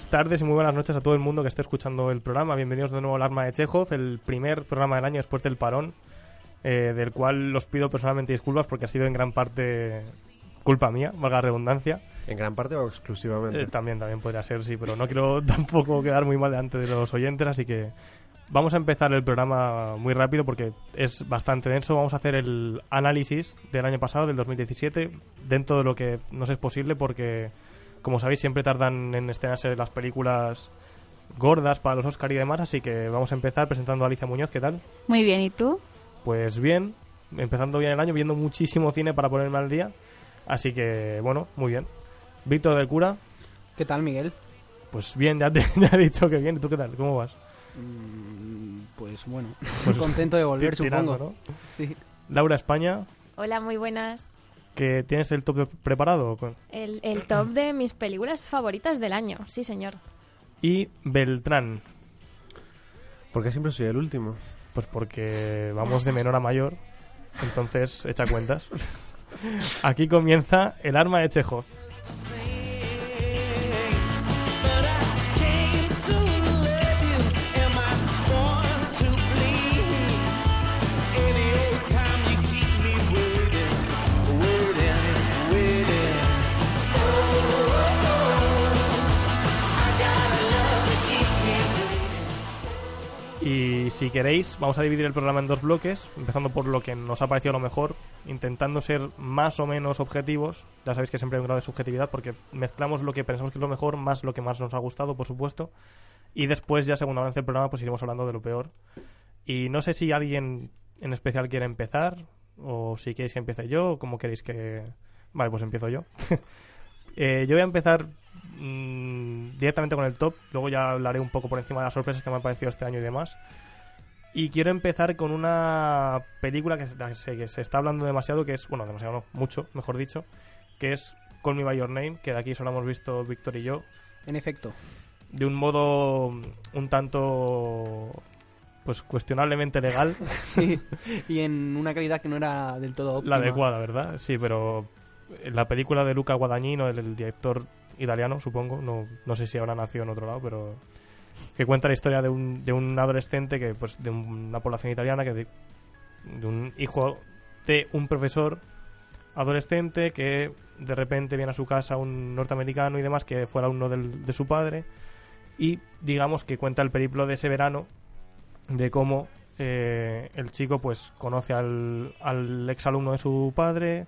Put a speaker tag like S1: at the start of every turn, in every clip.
S1: Buenas tardes y muy buenas noches a todo el mundo que esté escuchando el programa. Bienvenidos de nuevo al Arma de Chekhov, el primer programa del año después del parón, eh, del cual los pido personalmente disculpas porque ha sido en gran parte culpa mía, valga la redundancia.
S2: ¿En gran parte o exclusivamente?
S1: Eh, también, también podría ser, sí, pero no quiero tampoco quedar muy mal delante de los oyentes, así que vamos a empezar el programa muy rápido porque es bastante denso. Vamos a hacer el análisis del año pasado, del 2017, dentro de lo que nos es posible porque como sabéis, siempre tardan en estrenarse las películas gordas para los Oscar y demás, así que vamos a empezar presentando a Alicia Muñoz, ¿qué tal?
S3: Muy bien, ¿y tú?
S1: Pues bien, empezando bien el año, viendo muchísimo cine para ponerme al día, así que bueno, muy bien. Víctor del Cura,
S4: ¿Qué tal, Miguel?
S1: pues bien, ya te ya he dicho que bien, ¿y tú qué tal? ¿Cómo vas?
S4: Mm, Pues bueno,
S1: Pues
S4: contento de volver,
S1: tirando,
S4: supongo.
S1: ¿no?
S4: Sí.
S1: Laura España,
S3: Hola, muy buenas.
S1: Que tienes el top preparado,
S3: el top de mis películas favoritas del año, sí, señor.
S1: y Beltrán,
S2: ¿Por qué siempre soy el último?
S1: Pues porque vamos de menor a mayor, entonces echa cuentas. Aquí comienza el arma de Chekhov. Si queréis, vamos a dividir el programa en dos bloques, empezando por lo que nos ha parecido lo mejor, intentando ser más o menos objetivos. Ya sabéis que siempre hay un grado de subjetividad porque mezclamos lo que pensamos que es lo mejor más lo que más nos ha gustado, por supuesto. Y después, ya según avance el programa, pues iremos hablando de lo peor. Y no sé si alguien en especial quiere empezar o si queréis que empiece yo o como queréis que... Vale, pues empiezo yo. Eh, yo voy a empezar mm, directamente con el top, luego ya hablaré un poco por encima de las sorpresas que me han parecido este año y demás. Y quiero empezar con una película que se, que se está hablando demasiado, que es, bueno, demasiado no, mucho, mejor dicho, que es Call Me By Your Name, que de aquí solo hemos visto Víctor y yo,
S4: En efecto.
S1: de un modo mm, un tanto, pues cuestionablemente legal,
S4: Sí. y en una calidad que no era del todo óptima.
S1: la adecuada, ¿verdad? Sí, pero la película de Luca Guadagnino, el, el director italiano, supongo, no, no sé si habrá nacido en otro lado, pero que cuenta la historia de un, de un adolescente que, pues, de una población italiana que de, un hijo de un profesor adolescente que de repente viene a su casa un norteamericano y demás que fue alumno del- de su padre y digamos que cuenta el periplo de ese verano de cómo eh, el chico pues conoce al, al exalumno de su padre,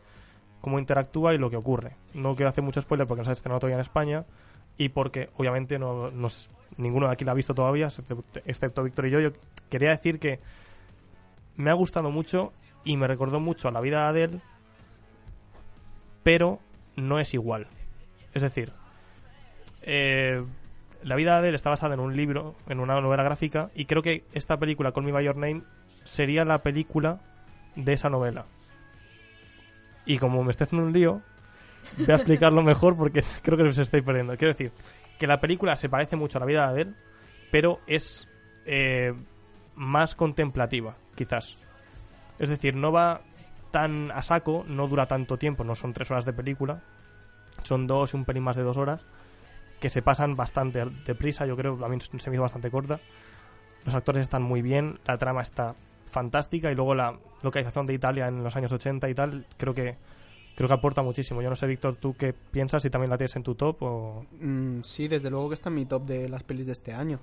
S1: cómo interactúa y lo que ocurre. No quiero hacer mucho spoiler porque no se ha estrenado todavía en España y porque obviamente no, no s- ninguno de aquí la ha visto todavía, excepto, Víctor y yo. Yo quería decir que me ha gustado mucho y me recordó mucho a la vida de Adele, pero no es igual. Es decir, eh, la vida de Adele está basada en un libro, en una novela gráfica, y creo que esta película, Call Me By Your Name, sería la película de esa novela. Y como me estoy haciendo un lío, voy a explicarlo mejor porque creo que os estoy perdiendo. Quiero decir, que la película se parece mucho a la vida de Adele, pero es eh, más contemplativa, quizás. Es decir, no va tan a saco, no dura tanto tiempo, no son tres horas de película, son dos y un pelín más de dos horas, que se pasan bastante deprisa, yo creo, a mí se me hizo bastante corta. Los actores están muy bien, la trama está fantástica y luego la localización de Italia en los años 80 y tal, creo que creo que aporta muchísimo. Yo no sé, Víctor, ¿tú qué piensas? Si también la tienes en tu top o...
S4: Mm, sí, desde luego que está en mi top de las pelis de este año.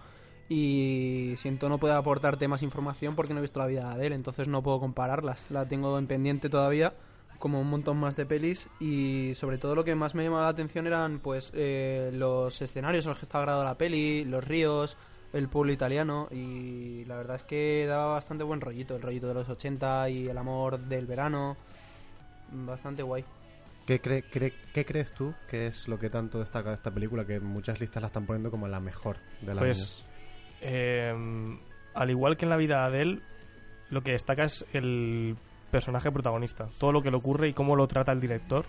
S4: Y siento no puedo aportarte más información porque no he visto la vida de él, entonces no puedo compararlas. La tengo en pendiente todavía, como un montón más de pelis. Y sobre todo lo que más me llamaba la atención eran pues eh, los escenarios en los que está grabada la peli, los ríos, el pueblo italiano. Y la verdad es que daba bastante buen rollito, el rollito de los 80 y el amor del verano. Bastante guay.
S2: ¿Qué, cree- qué crees tú que es lo que tanto destaca de esta película que muchas listas la están poniendo como la mejor del
S1: Pues, eh, al igual que en la vida de él, lo que destaca es el personaje protagonista. Todo lo que le ocurre y cómo lo trata el director.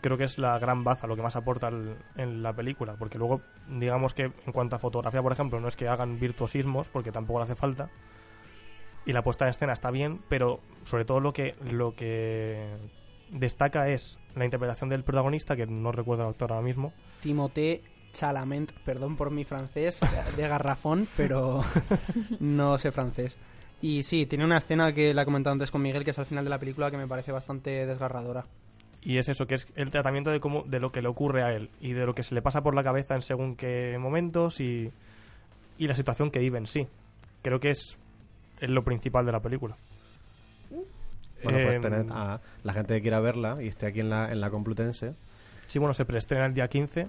S1: Creo que es la gran baza, lo que más aporta el- en la película. Porque luego, digamos que en cuanto a fotografía, por ejemplo, no es que hagan virtuosismos, porque tampoco le hace falta. Y la puesta en escena está bien, pero sobre todo lo que, lo que destaca es la interpretación del protagonista, que no recuerdo el actor ahora mismo.
S4: Timothée Chalamet, perdón por mi francés, de garrafón, pero no sé francés. Y sí, tiene una escena que la he comentado antes con Miguel, que es al final de la película, que me parece bastante desgarradora.
S1: Y es eso, que es el tratamiento de cómo, de lo que le ocurre a él y de lo que se le pasa por la cabeza en según qué momentos y, y la situación que vive en sí. Creo que es, es lo principal de la película.
S2: Bueno, pues
S1: Em,
S2: tened a la gente que quiera verla y esté aquí en la, en la Complutense.
S1: Sí, bueno, se preestrena el día 15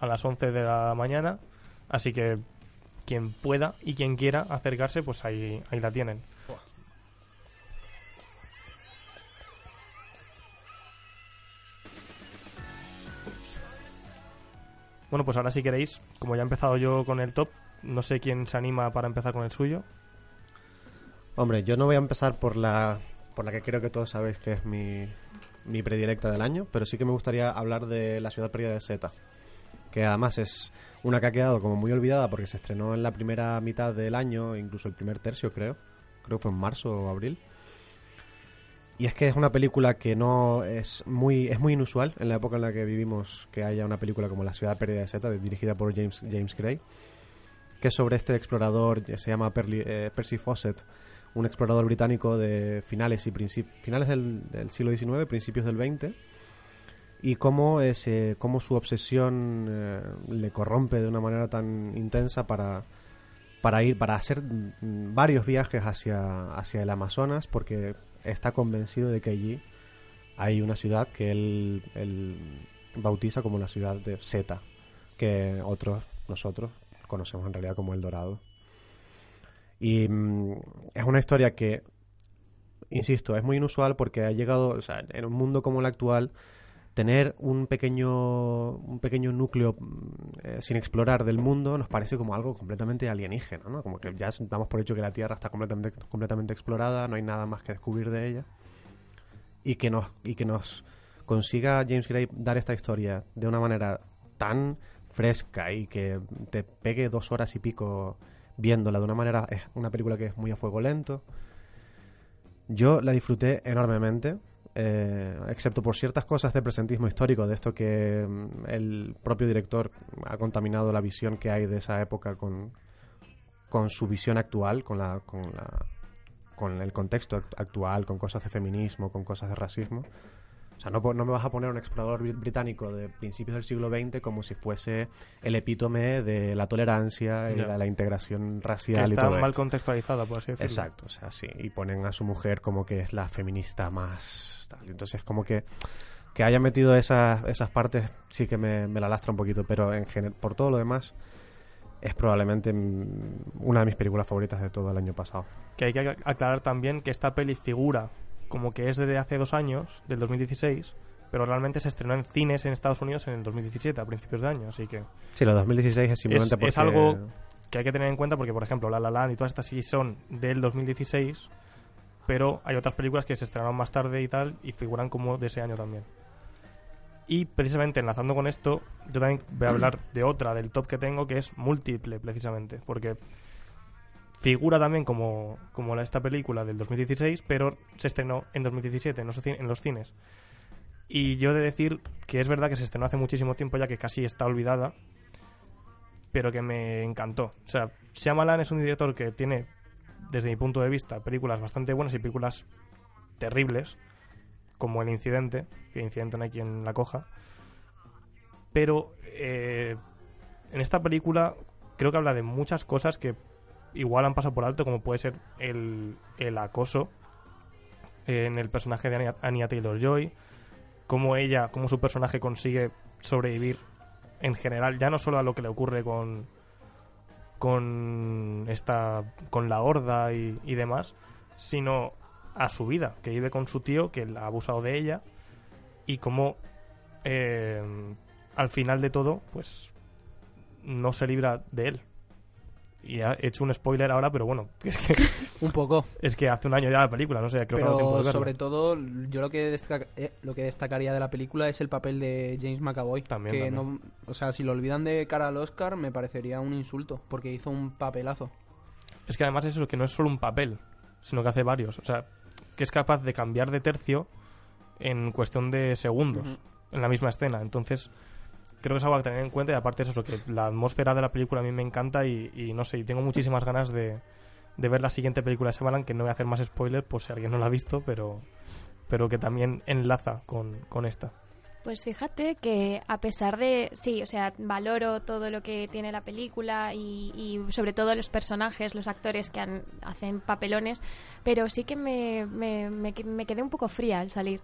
S1: a las 11 de la mañana, así que quien pueda y quien quiera acercarse, pues ahí, ahí la tienen. Bueno, pues ahora si queréis, como ya he empezado yo con el top, no sé quién se anima para empezar con el suyo.
S2: Hombre, yo no voy a empezar por la, por la que creo que todos sabéis que es mi, mi predilecta del año, pero sí que me gustaría hablar de La ciudad perdida de Zeta, que además es una que ha quedado como muy olvidada porque se estrenó en la primera mitad del año, incluso el primer tercio creo, creo que fue en marzo o abril. Y es que es una película que no es muy es muy inusual en la época en la que vivimos que haya una película como La ciudad perdida de Zeta, dirigida por James James Gray, que es sobre este explorador, se llama Perli- eh, Percy Fawcett, un explorador británico de finales y finales del, del siglo XIX, principios del XX, y cómo, ese, cómo su obsesión eh, le corrompe de una manera tan intensa para, para ir para hacer mm, varios viajes hacia, hacia el Amazonas, porque está convencido de que allí hay una ciudad que él, él bautiza como la ciudad de Zeta, que otros, nosotros, conocemos en realidad como El Dorado. Y mm, es una historia que, insisto, es muy inusual porque ha llegado, o sea, en un mundo como el actual, tener un pequeño, un pequeño núcleo mm, eh, sin explorar del mundo nos parece como algo completamente alienígena, ¿no? Como que ya damos por hecho que la Tierra está completamente, completamente explorada, no hay nada más que descubrir de ella. Y que nos, y que nos consiga James Gray dar esta historia de una manera tan fresca y que te pegue dos horas y pico viéndola de una manera es una película que es muy a fuego lento. Yo la disfruté enormemente eh, excepto por ciertas cosas de presentismo histórico de esto que mm, el propio director ha contaminado la visión que hay de esa época con, con su visión actual con la con la con el contexto act- actual con cosas de feminismo con cosas de racismo o sea, no, me vas a poner un explorador bri- británico de principios del siglo XX como si fuese el epítome de la tolerancia y la, la integración
S1: Que
S2: racial y
S1: está
S2: todo
S1: mal
S2: esto.
S1: contextualizada, por así decirlo.
S2: Exacto, o sea, sí. Y ponen a su mujer como que es la feminista más... tal. Entonces, como que que haya metido esas, esas partes sí que me, me la lastra un poquito, pero en general, por todo lo demás, es probablemente mm, una de mis películas favoritas de todo el año pasado.
S1: Que hay que ac- aclarar también que esta peli figura como que es de hace dos años, del 2016, pero realmente se estrenó en cines en Estados Unidos en el 2017, a principios de año, así que
S2: Sí, lo de 2016 es simplemente
S1: Es-
S2: porque...
S1: es algo- que hay que tener en cuenta porque, por ejemplo, La La Land y todas estas sí son del 2016, pero hay otras películas que se estrenaron más tarde y tal y figuran como de ese año también. Y precisamente enlazando con esto, yo también voy a hablar de otra del top que tengo que es múltiple, precisamente, porque figura también como, como esta película del 2016, pero se estrenó en 2017 en los, en los cines. Y yo he de decir que es verdad que se estrenó hace muchísimo tiempo ya que casi está olvidada, pero que me encantó. O sea, Shyamalan es un director que tiene, desde mi punto de vista, películas bastante buenas y películas terribles, como el incidente, que incidente no hay quien la coja. Pero eh, en esta película creo que habla de muchas cosas que igual han pasado por alto, como puede ser el, el acoso en el personaje de Anya, Taylor-Joy, cómo ella, cómo su personaje consigue sobrevivir en general, ya no solo a lo que le ocurre con con esta con la horda y, y demás, sino a su vida, que vive con su tío que ha abusado de ella y cómo eh, al final de todo, pues no se libra de él. Y he hecho un spoiler ahora, pero bueno, es que,
S4: Un poco.
S1: es que hace un año ya la película, no sé, creo que no tiempo
S4: Pero sobre todo, yo lo que, eh, lo que destacaría de la película es el papel de James McAvoy.
S1: También,
S4: que
S1: también.
S4: No, o sea, si lo olvidan de cara al Oscar, me parecería un insulto, porque hizo un papelazo.
S1: Es que además es eso, que no es solo un papel, sino que hace varios. O sea, que es capaz de cambiar de tercio en cuestión de segundos en la misma escena. Entonces, creo que es algo a tener en cuenta y aparte es eso, que la atmósfera de la película a mí me encanta y, no sé, y tengo muchísimas ganas de, de ver la siguiente película de Shyamalan, que no voy a hacer más spoilers por si alguien no la ha visto, pero, pero que también enlaza con, con esta.
S3: Pues fíjate que a pesar de, sí, o sea, valoro todo lo que tiene la película y, sobre todo los personajes, los actores que han- hacen papelones, pero sí que me, me, me me quedé un poco fría al salir,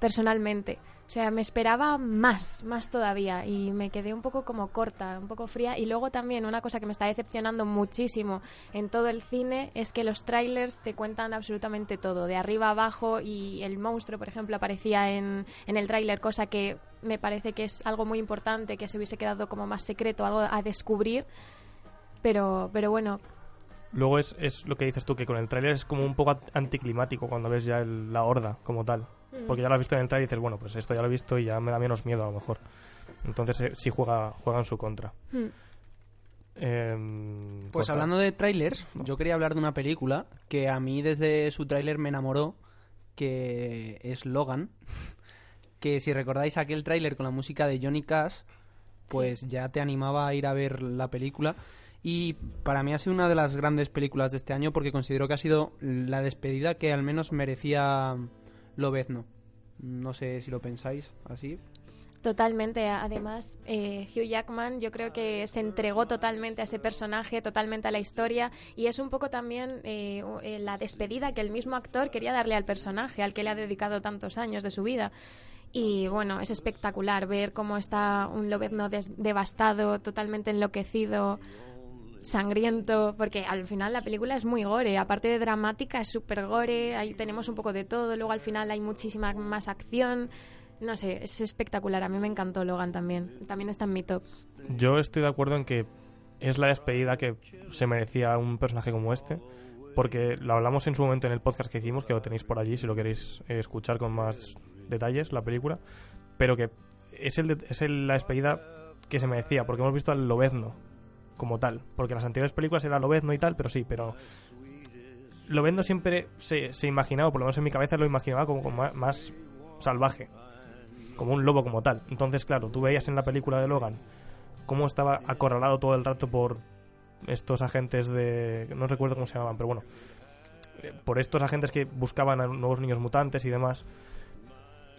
S3: personalmente. O sea, me esperaba más, más todavía y me quedé un poco como corta, un poco fría. Y luego también una cosa que me está decepcionando muchísimo en todo el cine es que los trailers te cuentan absolutamente todo, de arriba a abajo y el monstruo, por ejemplo, aparecía en, en el tráiler, cosa que me parece que es algo muy importante, que se hubiese quedado como más secreto, algo a descubrir. Pero, pero bueno,
S1: Luego es, es lo que dices tú, que con el tráiler es como un poco anticlimático cuando ves ya el- la horda como tal. Porque ya lo has visto en el tráiler y dices, bueno, pues esto ya lo he visto y ya me da menos miedo a lo mejor. Entonces eh, sí juega, juega en su contra.
S3: Hmm.
S1: Em,
S4: Pues hablando de trailers, yo quería hablar de una película que a mí desde su tráiler me enamoró, que es Logan. Que si recordáis aquel tráiler con la música de Johnny Cash, pues ya te animaba a ir a ver la película. Y para mí ha sido una de las grandes películas de este año porque considero que ha sido la despedida que al menos merecía Lobezno. No sé si lo pensáis así.
S3: Totalmente. Además, eh, Hugh Jackman yo creo que se entregó totalmente a ese personaje, totalmente a la historia y es un poco también eh, eh, la despedida que el mismo actor quería darle al personaje, al que le ha dedicado tantos años de su vida. Y bueno, es espectacular ver cómo está un Lobezno devastado, totalmente enloquecido, sangriento, porque al final la película es muy gore, aparte de dramática es súper gore, ahí tenemos un poco de todo, luego al final hay muchísima más acción, no sé, es espectacular, a mí me encantó Logan también, también está en mi top.
S1: Yo estoy de acuerdo en que es la despedida que se merecía un personaje como este. Porque lo hablamos en su momento en el podcast que hicimos, que lo tenéis por allí si lo queréis eh, escuchar con más detalles, la película. Pero que es, el es el- la despedida que se merecía, porque hemos visto al Lobezno como tal. Porque las anteriores películas era Lobezno y tal, pero sí, pero Lobezno siempre se, se imaginaba, por lo menos en mi cabeza lo imaginaba como, más salvaje, como un lobo como tal. Entonces, claro, tú veías en la película de Logan cómo estaba acorralado todo el rato por estos agentes de... no recuerdo cómo se llamaban, pero bueno, eh, por estos agentes que buscaban a nuevos niños mutantes y demás.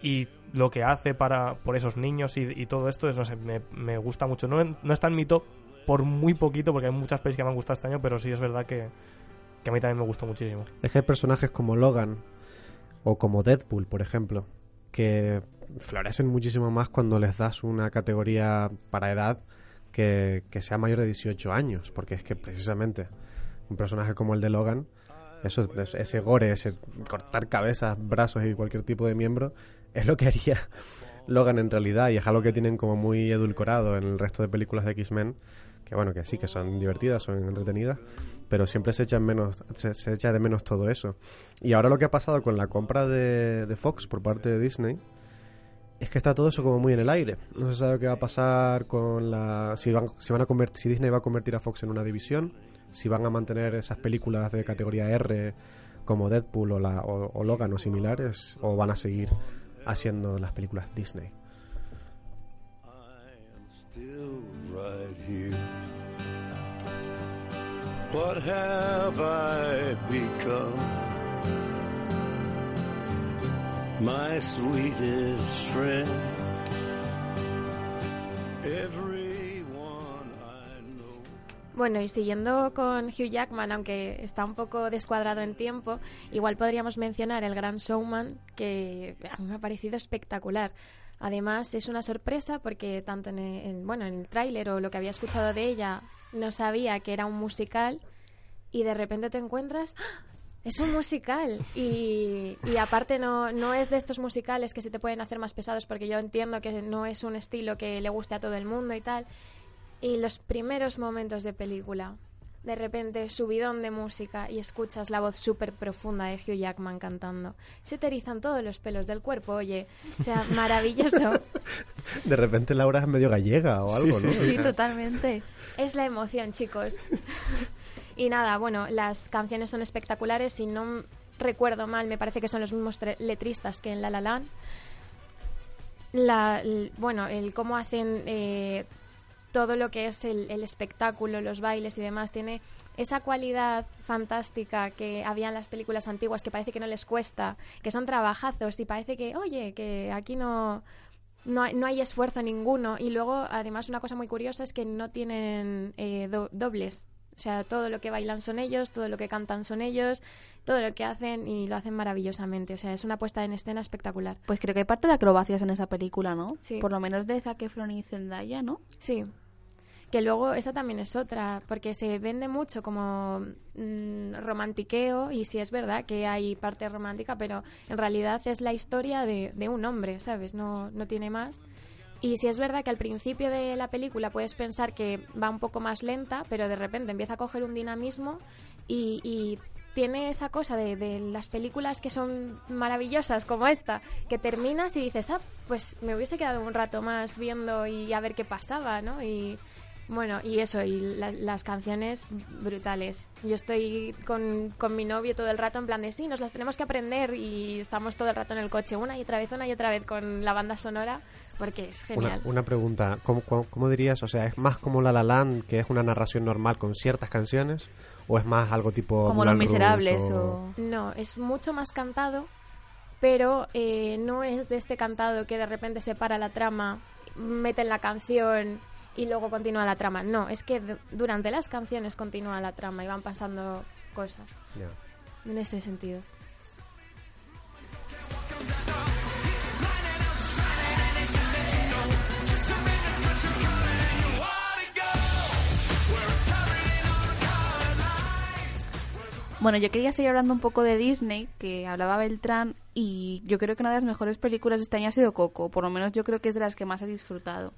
S1: Y lo que hace para por esos niños y, todo esto, es, no sé, me, me gusta mucho. No, no está en mi top por muy poquito, porque hay muchas pelis que me han gustado este año, pero sí es verdad que, a mí también me gustó muchísimo.
S2: Es que hay personajes como Logan o como Deadpool, por ejemplo, que florecen muchísimo más cuando les das una categoría para edad que, que sea mayor de 18 años, porque es que precisamente un personaje como el de Logan, eso, es- ese gore, ese cortar cabezas, brazos y cualquier tipo de miembro, es lo que haría Logan en realidad y es algo que tienen como muy edulcorado en el resto de películas de X-Men, que bueno, que sí, que son divertidas, son entretenidas, pero siempre se echa, en menos, se, echa de menos todo eso. Y ahora lo que ha pasado con la compra de, Fox por parte de Disney es que está todo eso como muy en el aire. No se sabe qué va a pasar con la si van, a convertir, si Disney va a convertir a Fox en una división, si van a mantener esas películas de categoría R como Deadpool o, la, o Logan o similares o van a seguir haciendo las películas Disney.
S5: Still right here. What have I become? my sweetest friend.
S3: Bueno, y siguiendo con Hugh Jackman, aunque está un poco descuadrado en tiempo, igual podríamos mencionar El Gran Showman, que a mí me ha parecido espectacular. Además, es una sorpresa porque tanto en el, en- bueno, en el tráiler o lo que había escuchado de ella, no sabía que era un musical y de repente te encuentras... ¡ah! Es un musical y, y aparte no, no es de estos musicales que se te pueden hacer más pesados porque yo entiendo que no es un estilo que le guste a todo el mundo y tal. Y los primeros momentos de película, de repente subidón de música y escuchas la voz súper profunda de Hugh Jackman cantando. Se te erizan todos los pelos del cuerpo, oye. O sea, maravilloso.
S2: De repente Laura es medio gallega o algo, ¿no?
S6: Sí, totalmente.
S3: Es la emoción, chicos. y nada, bueno, las canciones son espectaculares. Si no recuerdo mal, me parece que son los mismos letristas que en La La Land. La, bueno, el cómo hacen eh, todo lo que es el, el espectáculo, los bailes y demás, tiene esa cualidad fantástica que había en las películas antiguas que parece que no les cuesta, que son trabajazos y parece que, oye, que aquí no, no hay, no hay esfuerzo ninguno. Y luego, además, una cosa muy curiosa es que no tienen eh, do- dobles. O sea, todo lo que bailan son ellos, todo lo que cantan son ellos, todo lo que hacen y lo hacen maravillosamente. O sea, es una puesta en escena espectacular.
S6: Pues creo que hay parte de acrobacias en esa película, ¿no?
S3: Sí.
S6: Por lo menos de Zac Efron y Zendaya, ¿no?
S3: Sí. Que luego esa también es otra, porque se vende mucho como mm, romantiqueo y sí es verdad que hay parte romántica, pero en realidad es la historia de, de un hombre, ¿sabes? No, no tiene más. Y sí es verdad que al principio de la película puedes pensar que va un poco más lenta, pero de repente empieza a coger un dinamismo y, y tiene esa cosa de, de las películas que son maravillosas como esta, que terminas y dices, ah, pues me hubiese quedado un rato más viendo y a ver qué pasaba, ¿no? Y bueno, y eso, y la- las canciones brutales. Yo estoy con, con mi novio todo el rato en plan de sí, nos las tenemos que aprender y estamos todo el rato en el coche, una y otra vez, una y otra vez con la banda sonora, porque es genial.
S2: una pregunta, ¿Cómo, cómo, cómo dirías? O sea, ¿es más como La La Land, que es una narración normal con ciertas canciones? ¿O es más algo tipo
S6: Como Los Miserables
S2: o-
S6: o...
S3: No, es mucho más cantado, pero eh, no es de este cantado que de repente se para la trama, meten la canción y luego continúa la trama. No, es que durante las canciones continúa la trama y van pasando cosas
S2: Ya.
S3: en este sentido.
S6: Bueno, yo quería seguir hablando un poco de Disney, que hablaba Beltrán, y yo creo que una de las mejores películas de este año ha sido Coco, por lo menos yo creo que es de las que más he disfrutado.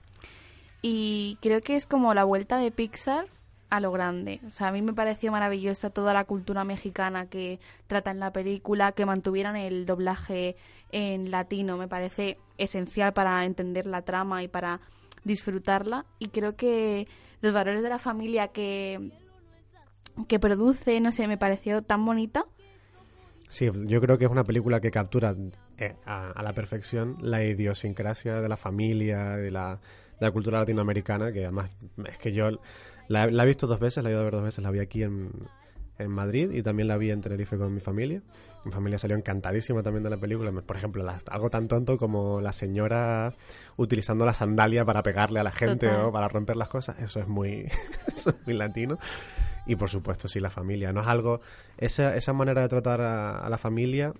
S6: Y creo que es como la vuelta de Pixar a lo grande. O sea, a mí me pareció maravillosa toda la cultura mexicana que trata en la película, que mantuvieran el doblaje en latino, me parece esencial para entender la trama y para disfrutarla. Y creo que los valores de la familia que que produce, no sé, me pareció tan bonita.
S2: Sí, yo creo que es una película que captura eh, a, a la perfección la idiosincrasia de la familia, de la, de la cultura latinoamericana, que además es que yo la, la he visto dos veces, la he ido a ver dos veces, la vi aquí en, en Madrid y también la vi en Tenerife con mi familia. Mi familia salió encantadísima también de la película. Por ejemplo, la- algo tan tonto como la señora utilizando la sandalia para pegarle a la gente o para romper las cosas. Eso es muy, eso es muy latino. Y por supuesto, sí, la familia. No es algo. Esa, esa manera de tratar a, a la familia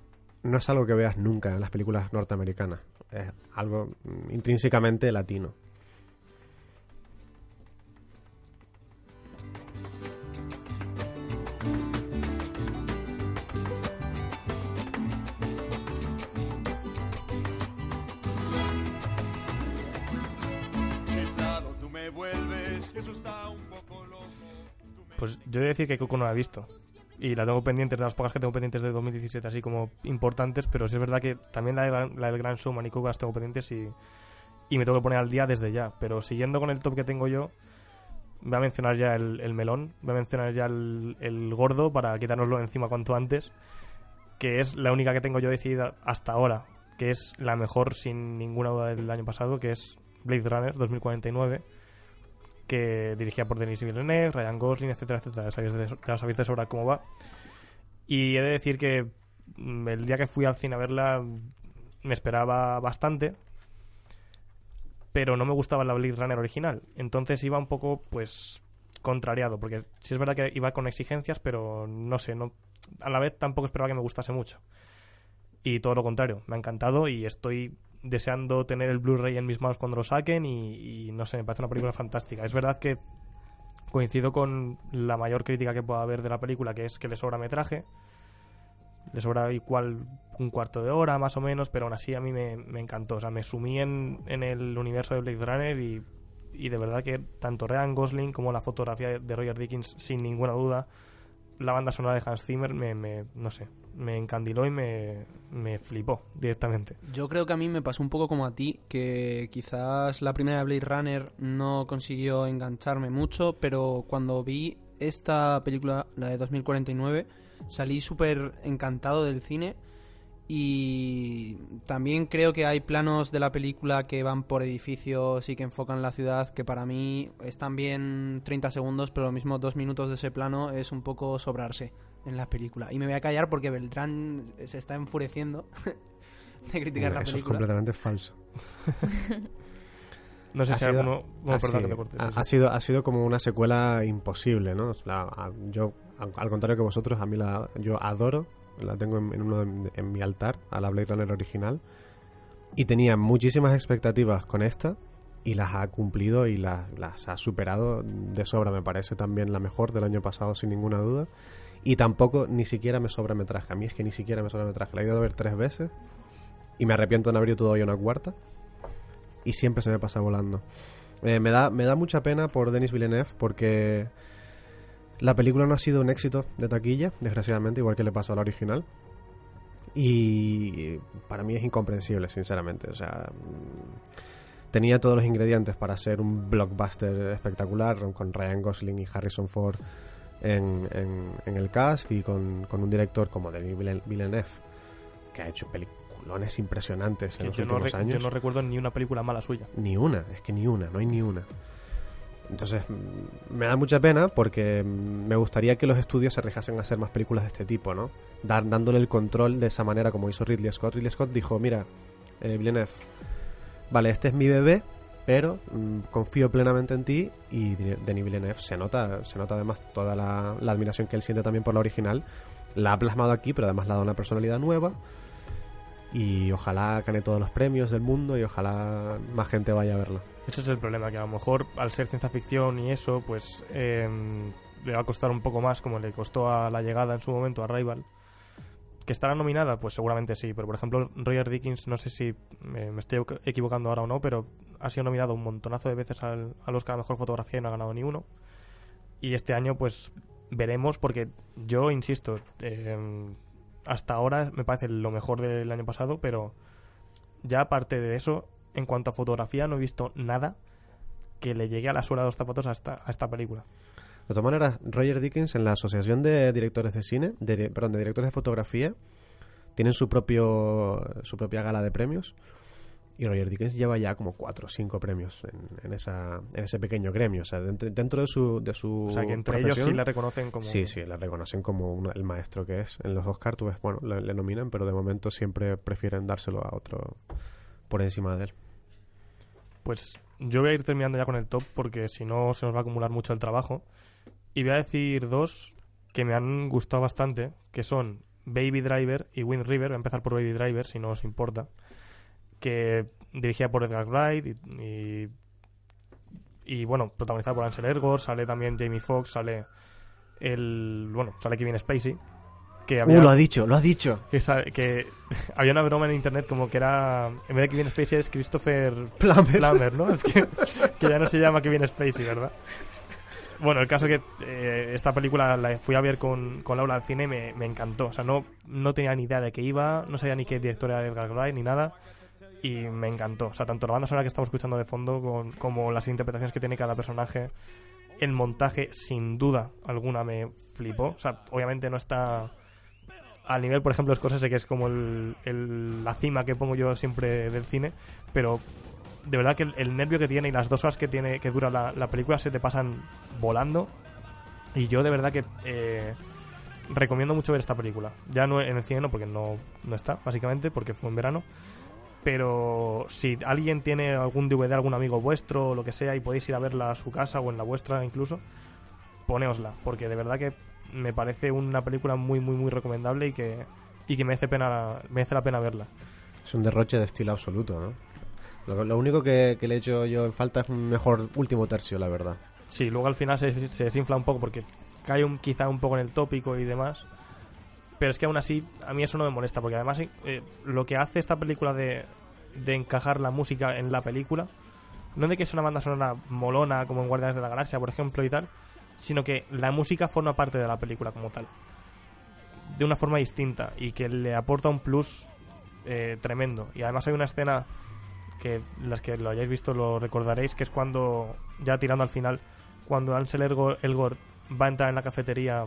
S2: no es algo que veas nunca en las películas norteamericanas. Es algo mm, intrínsecamente latino.
S1: Pues yo he de decir que Coco no la he visto. Y la tengo pendientes, de las pocas que tengo pendientes de 2017, así como importantes, pero sí es verdad que también la, la del Gran Showman y Coco las tengo pendientes y, y me tengo que poner al día desde ya. Pero siguiendo con el top que tengo yo, voy a mencionar ya el, el melón, voy a mencionar ya el, el gordo para quitárnoslo encima cuanto antes, que es la única que tengo yo decidida hasta ahora, que es la mejor sin ninguna duda del año pasado, que es Blade Runner 2049 que dirigida por Denis Villeneuve, Ryan Gosling, etcétera, etcétera. Ya sabéis de, ya sabéis de sobra cómo va. Y he de decir que mm, el día que fui al cine a verla me esperaba bastante, pero no me gustaba la Blade Runner original. Entonces iba un poco, pues, contrariado, porque sí es verdad que iba con exigencias, pero no sé, no, a la vez tampoco esperaba que me gustase mucho. Y todo lo contrario, me ha encantado y estoy deseando tener el Blu-ray en mis manos cuando lo saquen y, y no sé, me parece una película fantástica. Es verdad que coincido con la mayor crítica que pueda haber de la película, que es que le sobra metraje. Le sobra igual un cuarto de hora, más o menos, pero aún así a mí me, encantó. O sea, me sumí en, en el universo de Blade Runner y, y de verdad que tanto Ryan Gosling como la fotografía de Roger Dickens, sin ninguna duda, la banda sonora de Hans Zimmer me, me no sé, me encandiló y me, me flipó directamente.
S4: Yo creo que a mí me pasó un poco como a ti, que quizás la primera Blade Runner no consiguió engancharme mucho, pero cuando vi esta película, la de 2049, salí súper encantado del cine y también creo que hay planos de la película que van por edificios y que enfocan la ciudad que para mí están bien 30 segundos, pero lo mismo dos minutos de ese plano es un poco sobrarse en la película. Y me voy a callar porque Beltrán se está enfureciendo de criticar la
S2: Eso es
S4: película.
S2: completamente falso.
S1: No sé
S2: Ha
S1: si
S2: sido-
S1: alguno... Bueno,
S2: ha,
S1: perdón
S2: sido, ha-
S1: sí, sí.
S2: ha sido, ha sido como una secuela imposible, ¿no? La- a- yo, al al contrario que vosotros, a mí la, yo adoro, la tengo en, uno de- en mi altar, a la Blade Runner original, y tenía muchísimas expectativas con esta, y las ha cumplido y las, las ha superado de sobra, me parece también la mejor del año pasado, sin ninguna duda. Y tampoco, ni siquiera me sobra metraje. A mí es que ni siquiera me sobra metraje. La he ido a ver tres veces y me arrepiento de no haber ido todavía una cuarta. Y siempre se me pasa volando. Eh, me, da, me da mucha pena por Denis Villeneuve porque la película no ha sido un éxito de taquilla, desgraciadamente, igual que le pasó a la original. Y para mí es incomprensible, sinceramente. O sea, mm, tenía todos los ingredientes para ser un blockbuster espectacular con Ryan Gosling y Harrison Ford en, en- en el cast y con, con un director como Denis Villen- Villeneuve, que ha hecho peliculones impresionantes en
S1: Que
S2: los
S1: no
S2: últimos años.
S1: yo no recuerdo ni una película mala suya.
S2: Ni una, es que ni una, no hay ni una. Entonces, me da mucha pena porque me gustaría que los estudios se arriesgasen a hacer más películas de este tipo, ¿no? Dar, dándole el control de esa manera como hizo Ridley Scott. Ridley Scott dijo, mira, eh, Villeneuve, vale, este es mi bebé, pero mm, confío plenamente en ti y Denis Villeneuve se nota, se nota además toda la, la admiración que él siente también por la original. La ha plasmado aquí, pero además le ha dado una personalidad nueva y ojalá gane todos los premios del mundo y ojalá más gente vaya a verla.
S1: Ese es el problema, que a lo mejor al ser ciencia ficción y eso, pues eh, le va a costar un poco más, como le costó a la llegada en su momento a Rival. ¿Que estará nominada? Pues seguramente sí, pero por ejemplo Roger Dickens, no sé si me, me estoy equ- equivocando ahora o no, pero ha sido nominado un montonazo de veces al, al Oscar a Mejor Fotografía y no ha ganado ni uno. Y este año pues veremos, porque yo insisto, eh, hasta ahora me parece lo mejor del año pasado, pero ya aparte de eso, en cuanto a fotografía, no he visto nada que le llegue a la suela de los zapatos a esta, a esta película.
S2: De todas maneras, Roger Dickens en la Asociación de Directores de Cine, de, perdón, de Directores de Fotografía, tienen su propio su propia gala de premios y Roger Dickens lleva ya como cuatro o cinco premios en, en esa en ese pequeño gremio, o sea, dentro, dentro de su de su
S1: O sea, que entre ellos sí le reconocen como...
S2: Sí, sí, le reconocen como el maestro que es. En los Oscar, tú ves, bueno, le, le nominan, pero de momento siempre prefieren dárselo a otro por encima de él.
S1: Pues yo voy a ir terminando ya con el top porque si no se nos va a acumular mucho el trabajo. Y voy a decir dos que me han gustado bastante, que son Baby Driver y Wind River. Voy a empezar por Baby Driver, si no os importa. Que dirigida por Edgar Wright y, y, y, bueno, protagonizada por Ansel Elgort. Sale también Jamie Foxx, sale el... Bueno, sale Kevin Spacey. Que había,
S2: ¡Uh, lo ha dicho, lo ha dicho!
S1: que había una broma en internet como que era en vez de Kevin Spacey es Christopher
S2: Plummer.
S1: Plummer, ¿no? Es que, que ya no se llama Kevin Spacey, ¿verdad? Bueno, el caso que eh, esta película la fui a ver con, con Laura al cine y me, me encantó. O sea, no, no tenía ni idea de qué iba, no sabía ni qué director era Edgar Wright ni nada. Y me encantó. O sea, tanto la banda sonora que estamos escuchando de fondo como las interpretaciones que tiene cada personaje. El montaje, sin duda alguna, me flipó. O sea, obviamente no está al nivel, por ejemplo, Scorsese, que es como la cima que pongo yo siempre del cine, pero de verdad que el, nervio que tiene y las dos horas que tiene que dura la, la película se te pasan volando. Y yo de verdad que eh, recomiendo mucho ver esta película. Ya no en el cine no, porque no, no está, básicamente, porque fue en verano. Pero si alguien tiene algún DVD, algún amigo vuestro o lo que sea, y podéis ir a verla a su casa o en la vuestra incluso, poneosla, porque de verdad que me parece una película muy, muy, muy recomendable y que, y que merece, pena, merece la pena verla.
S2: Es un derroche de estilo absoluto, ¿no? Lo, lo único que, que le he hecho yo en falta es un mejor último tercio, la verdad.
S1: Sí, luego al final se, se desinfla un poco porque cae un, quizá un poco en el tópico y demás. Pero es que aún así, a mí eso no me molesta, porque además eh, lo que hace esta película de, de encajar la música en la película, no de que sea una banda sonora molona como en Guardianes de la Galaxia, por ejemplo, y tal, sino que la música forma parte de la película como tal. De una forma distinta y que le aporta un plus eh, tremendo. Y además hay una escena que las que lo hayáis visto lo recordaréis, que es cuando, ya tirando al final, cuando Ansel Elgort va a entrar en la cafetería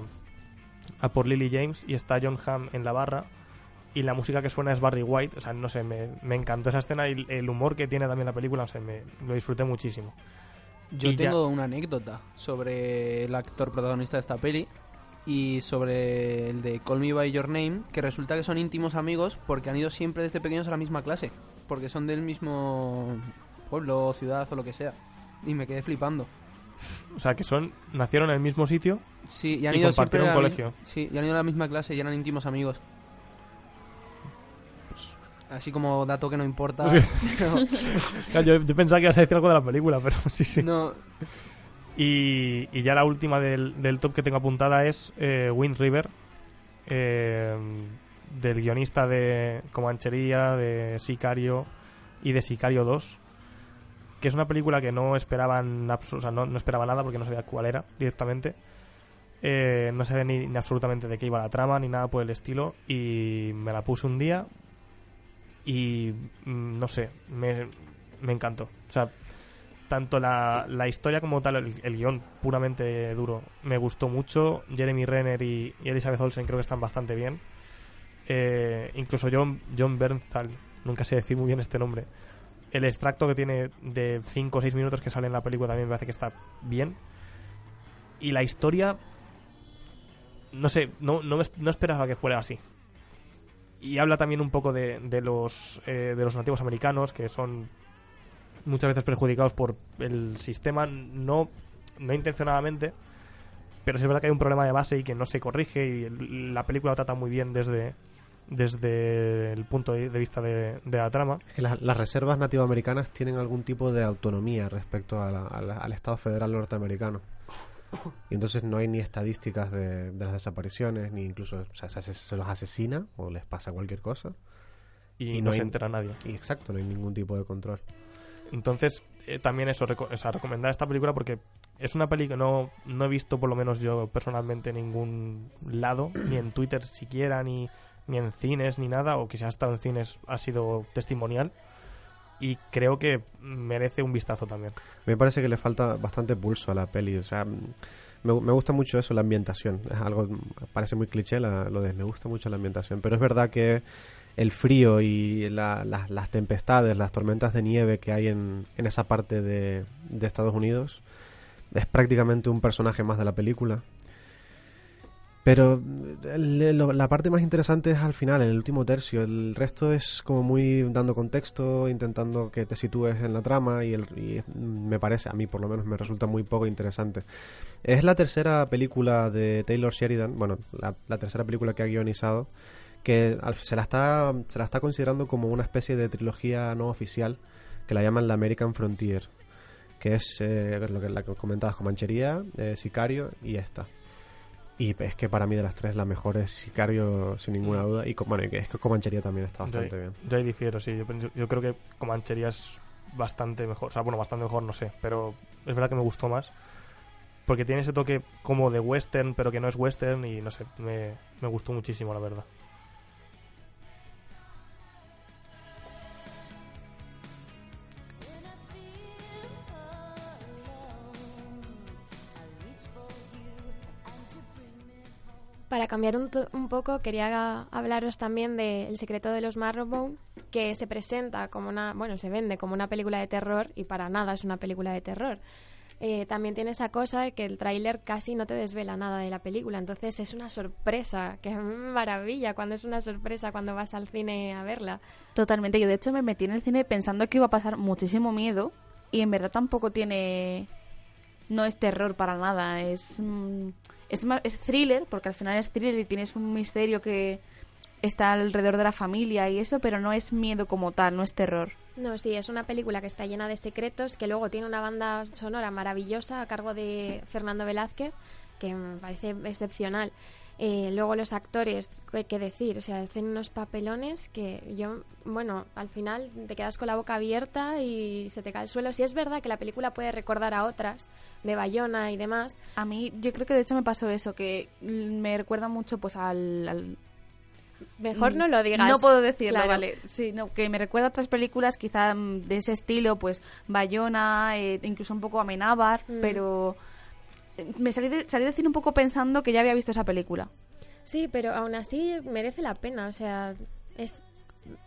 S1: a por Lily James y está John Hamm en la barra y la música que suena es Barry White, o sea, no sé, me, me encantó esa escena y el humor que tiene también la película, no sé, me, lo disfruté muchísimo.
S4: Yo
S1: Y ya-
S4: tengo una anécdota sobre el actor protagonista de esta peli y sobre el de Call Me By Your Name, que resulta que son íntimos amigos porque han ido siempre desde pequeños a la misma clase, porque son del mismo pueblo, ciudad o lo que sea. Y me quedé flipando.
S1: O sea, que son nacieron en el mismo sitio
S4: Sí, y han ido
S1: compartieron
S4: mi-
S1: colegio.
S4: Sí, y han ido a la misma clase y eran íntimos amigos. Así como dato que no importa.
S1: Yo, yo pensaba que ibas a decir algo de la película, pero sí, sí.
S4: no,
S1: Y, y ya la última del, del top que tengo apuntada es eh, Wind River, eh, del guionista de Comanchería, de Sicario y de Sicario 2, que es una película que no esperaban o sea, no, no esperaba nada porque no sabía cuál era directamente. Eh, no sabía ni, ni absolutamente de qué iba la trama ni nada por el estilo y me la puse un día y mm, no sé, me, me encantó. O sea, tanto la, la historia como tal, el, el guion puramente duro, me gustó mucho. Jeremy Renner y, y Elizabeth Olsen creo que están bastante bien. Eh, incluso John, John Bernthal, nunca sé decir muy bien este nombre. El extracto que tiene de 5 o 6 minutos que sale en la película también me parece que está bien. Y la historia, no sé, no, no, no esperaba que fuera así. Y habla también un poco de, de los, eh, de los nativos americanos, que son muchas veces perjudicados por el sistema, no, no intencionadamente, pero sí es verdad que hay un problema de base y que no se corrige y la película trata muy bien desde, desde el punto de vista de, de la trama.
S2: Es que las, las reservas nativoamericanas tienen algún tipo de autonomía respecto a la- a la- al Estado federal norteamericano. Y entonces no hay ni estadísticas de, de las desapariciones, ni incluso o sea, se, los asesina o les pasa cualquier cosa.
S1: Y,
S2: Y
S1: no,
S2: no
S1: se
S2: hay-
S1: entera nadie.
S2: Y exacto, no hay ningún tipo de control.
S1: Entonces, eh, también eso, reco- o sea, recomendar esta película porque es una peli que no, no he visto, por lo menos yo personalmente, en ningún lado, ni en Twitter siquiera, ni, ni en cines, ni nada, o que si ha estado en cines ha sido testimonial. Y creo que merece un vistazo también.
S2: Me parece que le falta bastante pulso a la peli. O sea, me, gusta mucho eso, la ambientación. Es algo, parece muy cliché la- lo de me gusta mucho la ambientación. Pero es verdad que el frío y la- las- las tempestades, las tormentas de nieve que hay en, en esa parte de, de Estados Unidos es prácticamente un personaje más de la película. Pero la parte más interesante es al final, en el último tercio. El resto es como muy dando contexto, intentando que te sitúes en la trama y, el, y me parece, a mí por lo menos me resulta muy poco interesante. Es la tercera película de Taylor Sheridan, bueno, la, tercera película que ha guionizado, que se la, está, se la está considerando como una especie de trilogía no oficial, que la llaman la American Frontier, que es eh, lo que, la que comentabas, Comanchería, eh, Sicario y esta. Y es que para mí de las tres la mejor es Sicario sin ninguna duda. Y bueno, y que es que Comanchería también está
S1: Yo,
S2: bastante bien.
S1: yo ahí difiero, sí. Yo, yo creo que Comanchería es bastante mejor. O sea, bueno, bastante mejor, no sé. Pero es verdad que me gustó más. Porque tiene ese toque como de western, pero que no es western. Y no sé, me, me gustó muchísimo, la verdad.
S3: Para cambiar un, poco, quería hablaros también de El secreto de los Marrowbone, que se presenta como una, bueno, se vende como una película de terror y para nada es una película de terror. eh, también tiene esa cosa de que el tráiler casi no te desvela nada de la película. Entonces es una sorpresa, que maravilla cuando es una sorpresa cuando vas al cine a verla.
S6: Totalmente. Yo, de hecho, me metí en el cine pensando que iba a pasar muchísimo miedo y en verdad tampoco tiene... No es terror para nada. Es, mm, es, más- es thriller, porque al final es thriller y tienes un misterio que está alrededor de la familia y eso, pero no es miedo como tal, no es terror.
S3: No, sí, es una película que está llena de secretos, que luego tiene una banda sonora maravillosa a cargo de Fernando Velázquez, que me parece excepcional. Eh, luego los actores, qué qué decir, o sea, hacen unos papelones que yo, bueno, al final te quedas con la boca abierta y se te cae el suelo. Si es verdad que la película puede recordar a otras, de Bayona y demás,
S6: A mí, yo creo que de hecho me pasó eso, que mm, me recuerda mucho pues al... al-
S3: mejor no lo digas.
S6: No puedo decirlo,
S3: Claro.
S6: vale. Sí, no, que me recuerda a otras películas quizá mm, de ese estilo, pues Bayona, eh, incluso un poco Amenábar,
S3: Mm.
S6: pero me salí de, salí de cine un poco pensando que ya había visto esa película.
S3: Sí, pero aún así merece la pena, o sea, es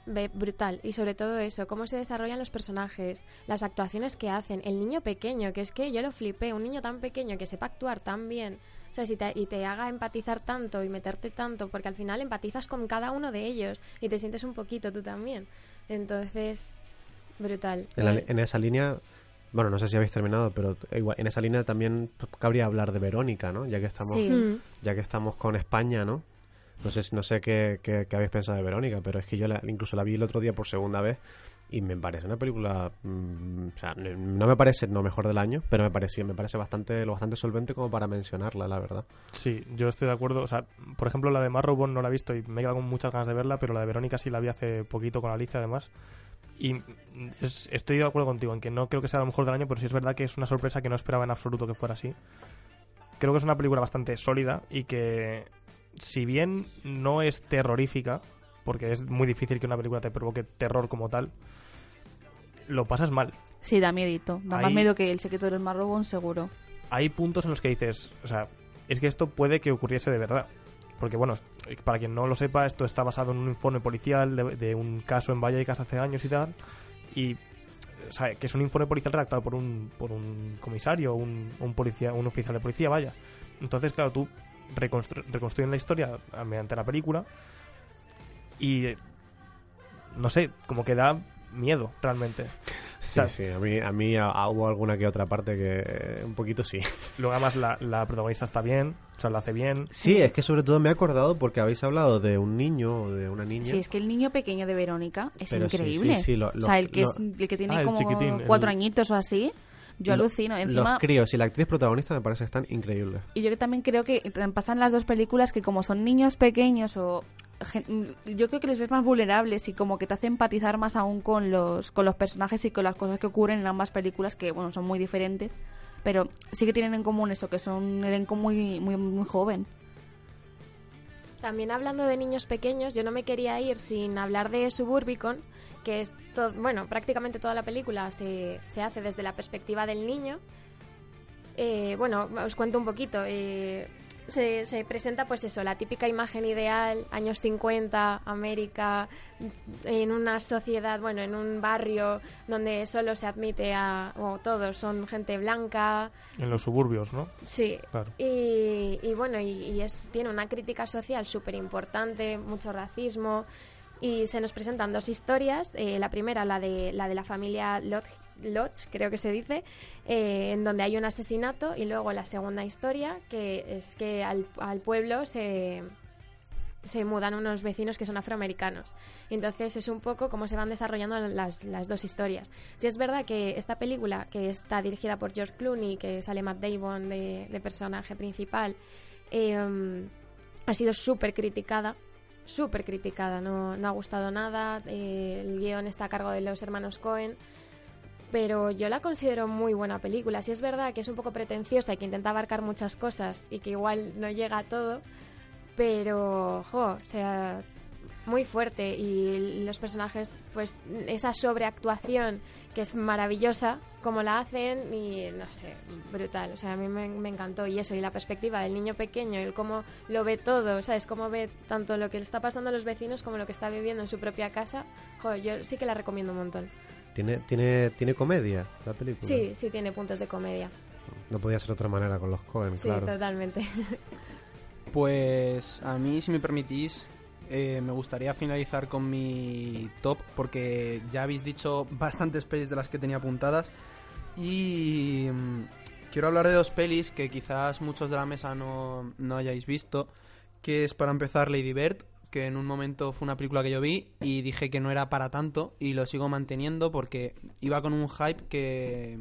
S3: ve- brutal. Y sobre todo eso, cómo se desarrollan los personajes, las actuaciones que hacen, el niño pequeño, que es que yo lo flipé, un niño tan pequeño que sepa actuar tan bien, o sea, si te, y te haga empatizar tanto y meterte tanto, porque al final empatizas con cada uno de ellos y te sientes un poquito tú también. Entonces, brutal.
S2: En, la- en esa línea, bueno, no sé si habéis terminado, pero igual, en esa línea también cabría hablar de Verónica, ¿no? Ya que estamos,
S6: Sí.
S3: mm.
S2: ya que estamos con España, ¿no? No sé, si- no sé qué, qué- qué habéis pensado de Verónica, pero es que yo la- incluso la vi el otro día por segunda vez y me parece una película, mm, o sea, no me parece no mejor del año, pero me pareció, me parece bastante, lo bastante solvente como para mencionarla, la verdad.
S1: Sí, yo estoy de acuerdo. O sea, por ejemplo, la de Marrowbone no la he visto y me he quedado con muchas ganas de verla, pero la de Verónica sí la vi hace poquito con Alicia, además. Y es- estoy de acuerdo contigo en que no creo que sea lo mejor del año, pero sí es verdad que es una sorpresa que no esperaba en absoluto que fuera así. Creo que es una película bastante sólida y que, si bien no es terrorífica, porque es muy difícil que una película te provoque terror como tal, lo pasas mal.
S6: Sí, da miedito. Da más
S1: Ahí-
S6: miedo que el secreto del marrobón, seguro.
S1: hay puntos en los que dices, o sea, es que esto puede que ocurriese de verdad. Porque, bueno, para quien no lo sepa, esto está basado en un informe policial de, un caso en Vallecas hace años y tal. Y, o sea, que es un informe policial redactado por un, por un comisario, un, un policía, un oficial de policía, vaya. Entonces, claro, tú reconstru- reconstruyes la historia mediante la película y, no sé, como que da miedo, realmente.
S2: Sí, sí, a mí, a mí a- a- hubo alguna que otra parte que eh, un poquito sí.
S1: Luego, además, la, la protagonista está bien, o sea, lo hace bien.
S2: Sí, es que sobre todo me he acordado porque habéis hablado de un niño o de una niña.
S6: Sí, es que el niño pequeño de Verónica es
S2: Pero
S6: increíble.
S2: sí, sí, lo-
S6: o
S2: lo-
S6: sea, el que,
S2: lo-
S6: es, el que tiene
S1: Ah, el
S6: como cuatro
S1: el-
S6: añitos o así, yo alucino. Encima,
S2: Los críos y la actriz protagonista me parece que están increíbles.
S6: Y yo que también creo que pasan las dos películas que como son niños pequeños o yo creo que les ves más vulnerables y como que te hace empatizar más aún con los con los personajes y con las cosas que ocurren en ambas películas que bueno son muy diferentes pero sí que tienen en común eso que son un elenco muy muy muy joven
S3: También hablando de niños pequeños, yo no me quería ir sin hablar de Suburbicon, que es bueno, prácticamente toda la película se, se hace desde la perspectiva del niño. Eh, bueno, os cuento un poquito. eh, se, se presenta pues eso, la típica imagen ideal, años 50, América, en una sociedad, bueno, en un barrio donde solo se admite a, o todos son gente blanca,
S1: En los suburbios, ¿no?
S3: sí,
S1: Claro.
S3: y, y bueno, y, y es, tiene una crítica social súper importante, mucho racismo. Y se nos presentan dos historias. eh, la primera, la de la, de la familia Lodge, Lodge, creo que se dice, eh, en donde hay un asesinato. Y luego la segunda historia, que es que al, al pueblo se, se mudan unos vecinos que son afroamericanos. Entonces es un poco cómo se van desarrollando las, las dos historias. Si es verdad que esta película, que está dirigida por George Clooney, que sale Matt Damon de, de personaje principal, eh, ha sido súper criticada. Súper criticada, no, no ha gustado nada. eh, el guion está a cargo de los hermanos Cohen. Pero yo la considero muy buena película. Si es verdad que es un poco pretenciosa y que intenta abarcar muchas cosas y que igual no llega a todo, pero, jo, o sea, muy fuerte y los personajes, pues esa sobreactuación que es maravillosa, como la hacen y no sé, brutal, o sea, a mí me, encantó y eso, y la perspectiva del niño pequeño, el cómo lo ve todo, ¿sabes? Cómo ve tanto lo que le está pasando a los vecinos como lo que está viviendo en su propia casa, jo, yo sí que la recomiendo un montón.
S2: Tiene, tiene, tiene comedia la película.
S3: Sí, sí tiene puntos de comedia.
S2: No podía ser de otra manera con los Cohen,
S3: Sí,
S2: claro.
S3: totalmente.
S4: Pues a mí, si me permitís, eh, me gustaría finalizar con mi top porque ya habéis dicho bastantes pelis de las que tenía apuntadas y mm, quiero hablar de dos pelis que quizás muchos de la mesa no, no hayáis visto, que es para empezar Lady Bird, que en un momento fue una película que yo vi y dije que no era para tanto y lo sigo manteniendo porque iba con un hype que...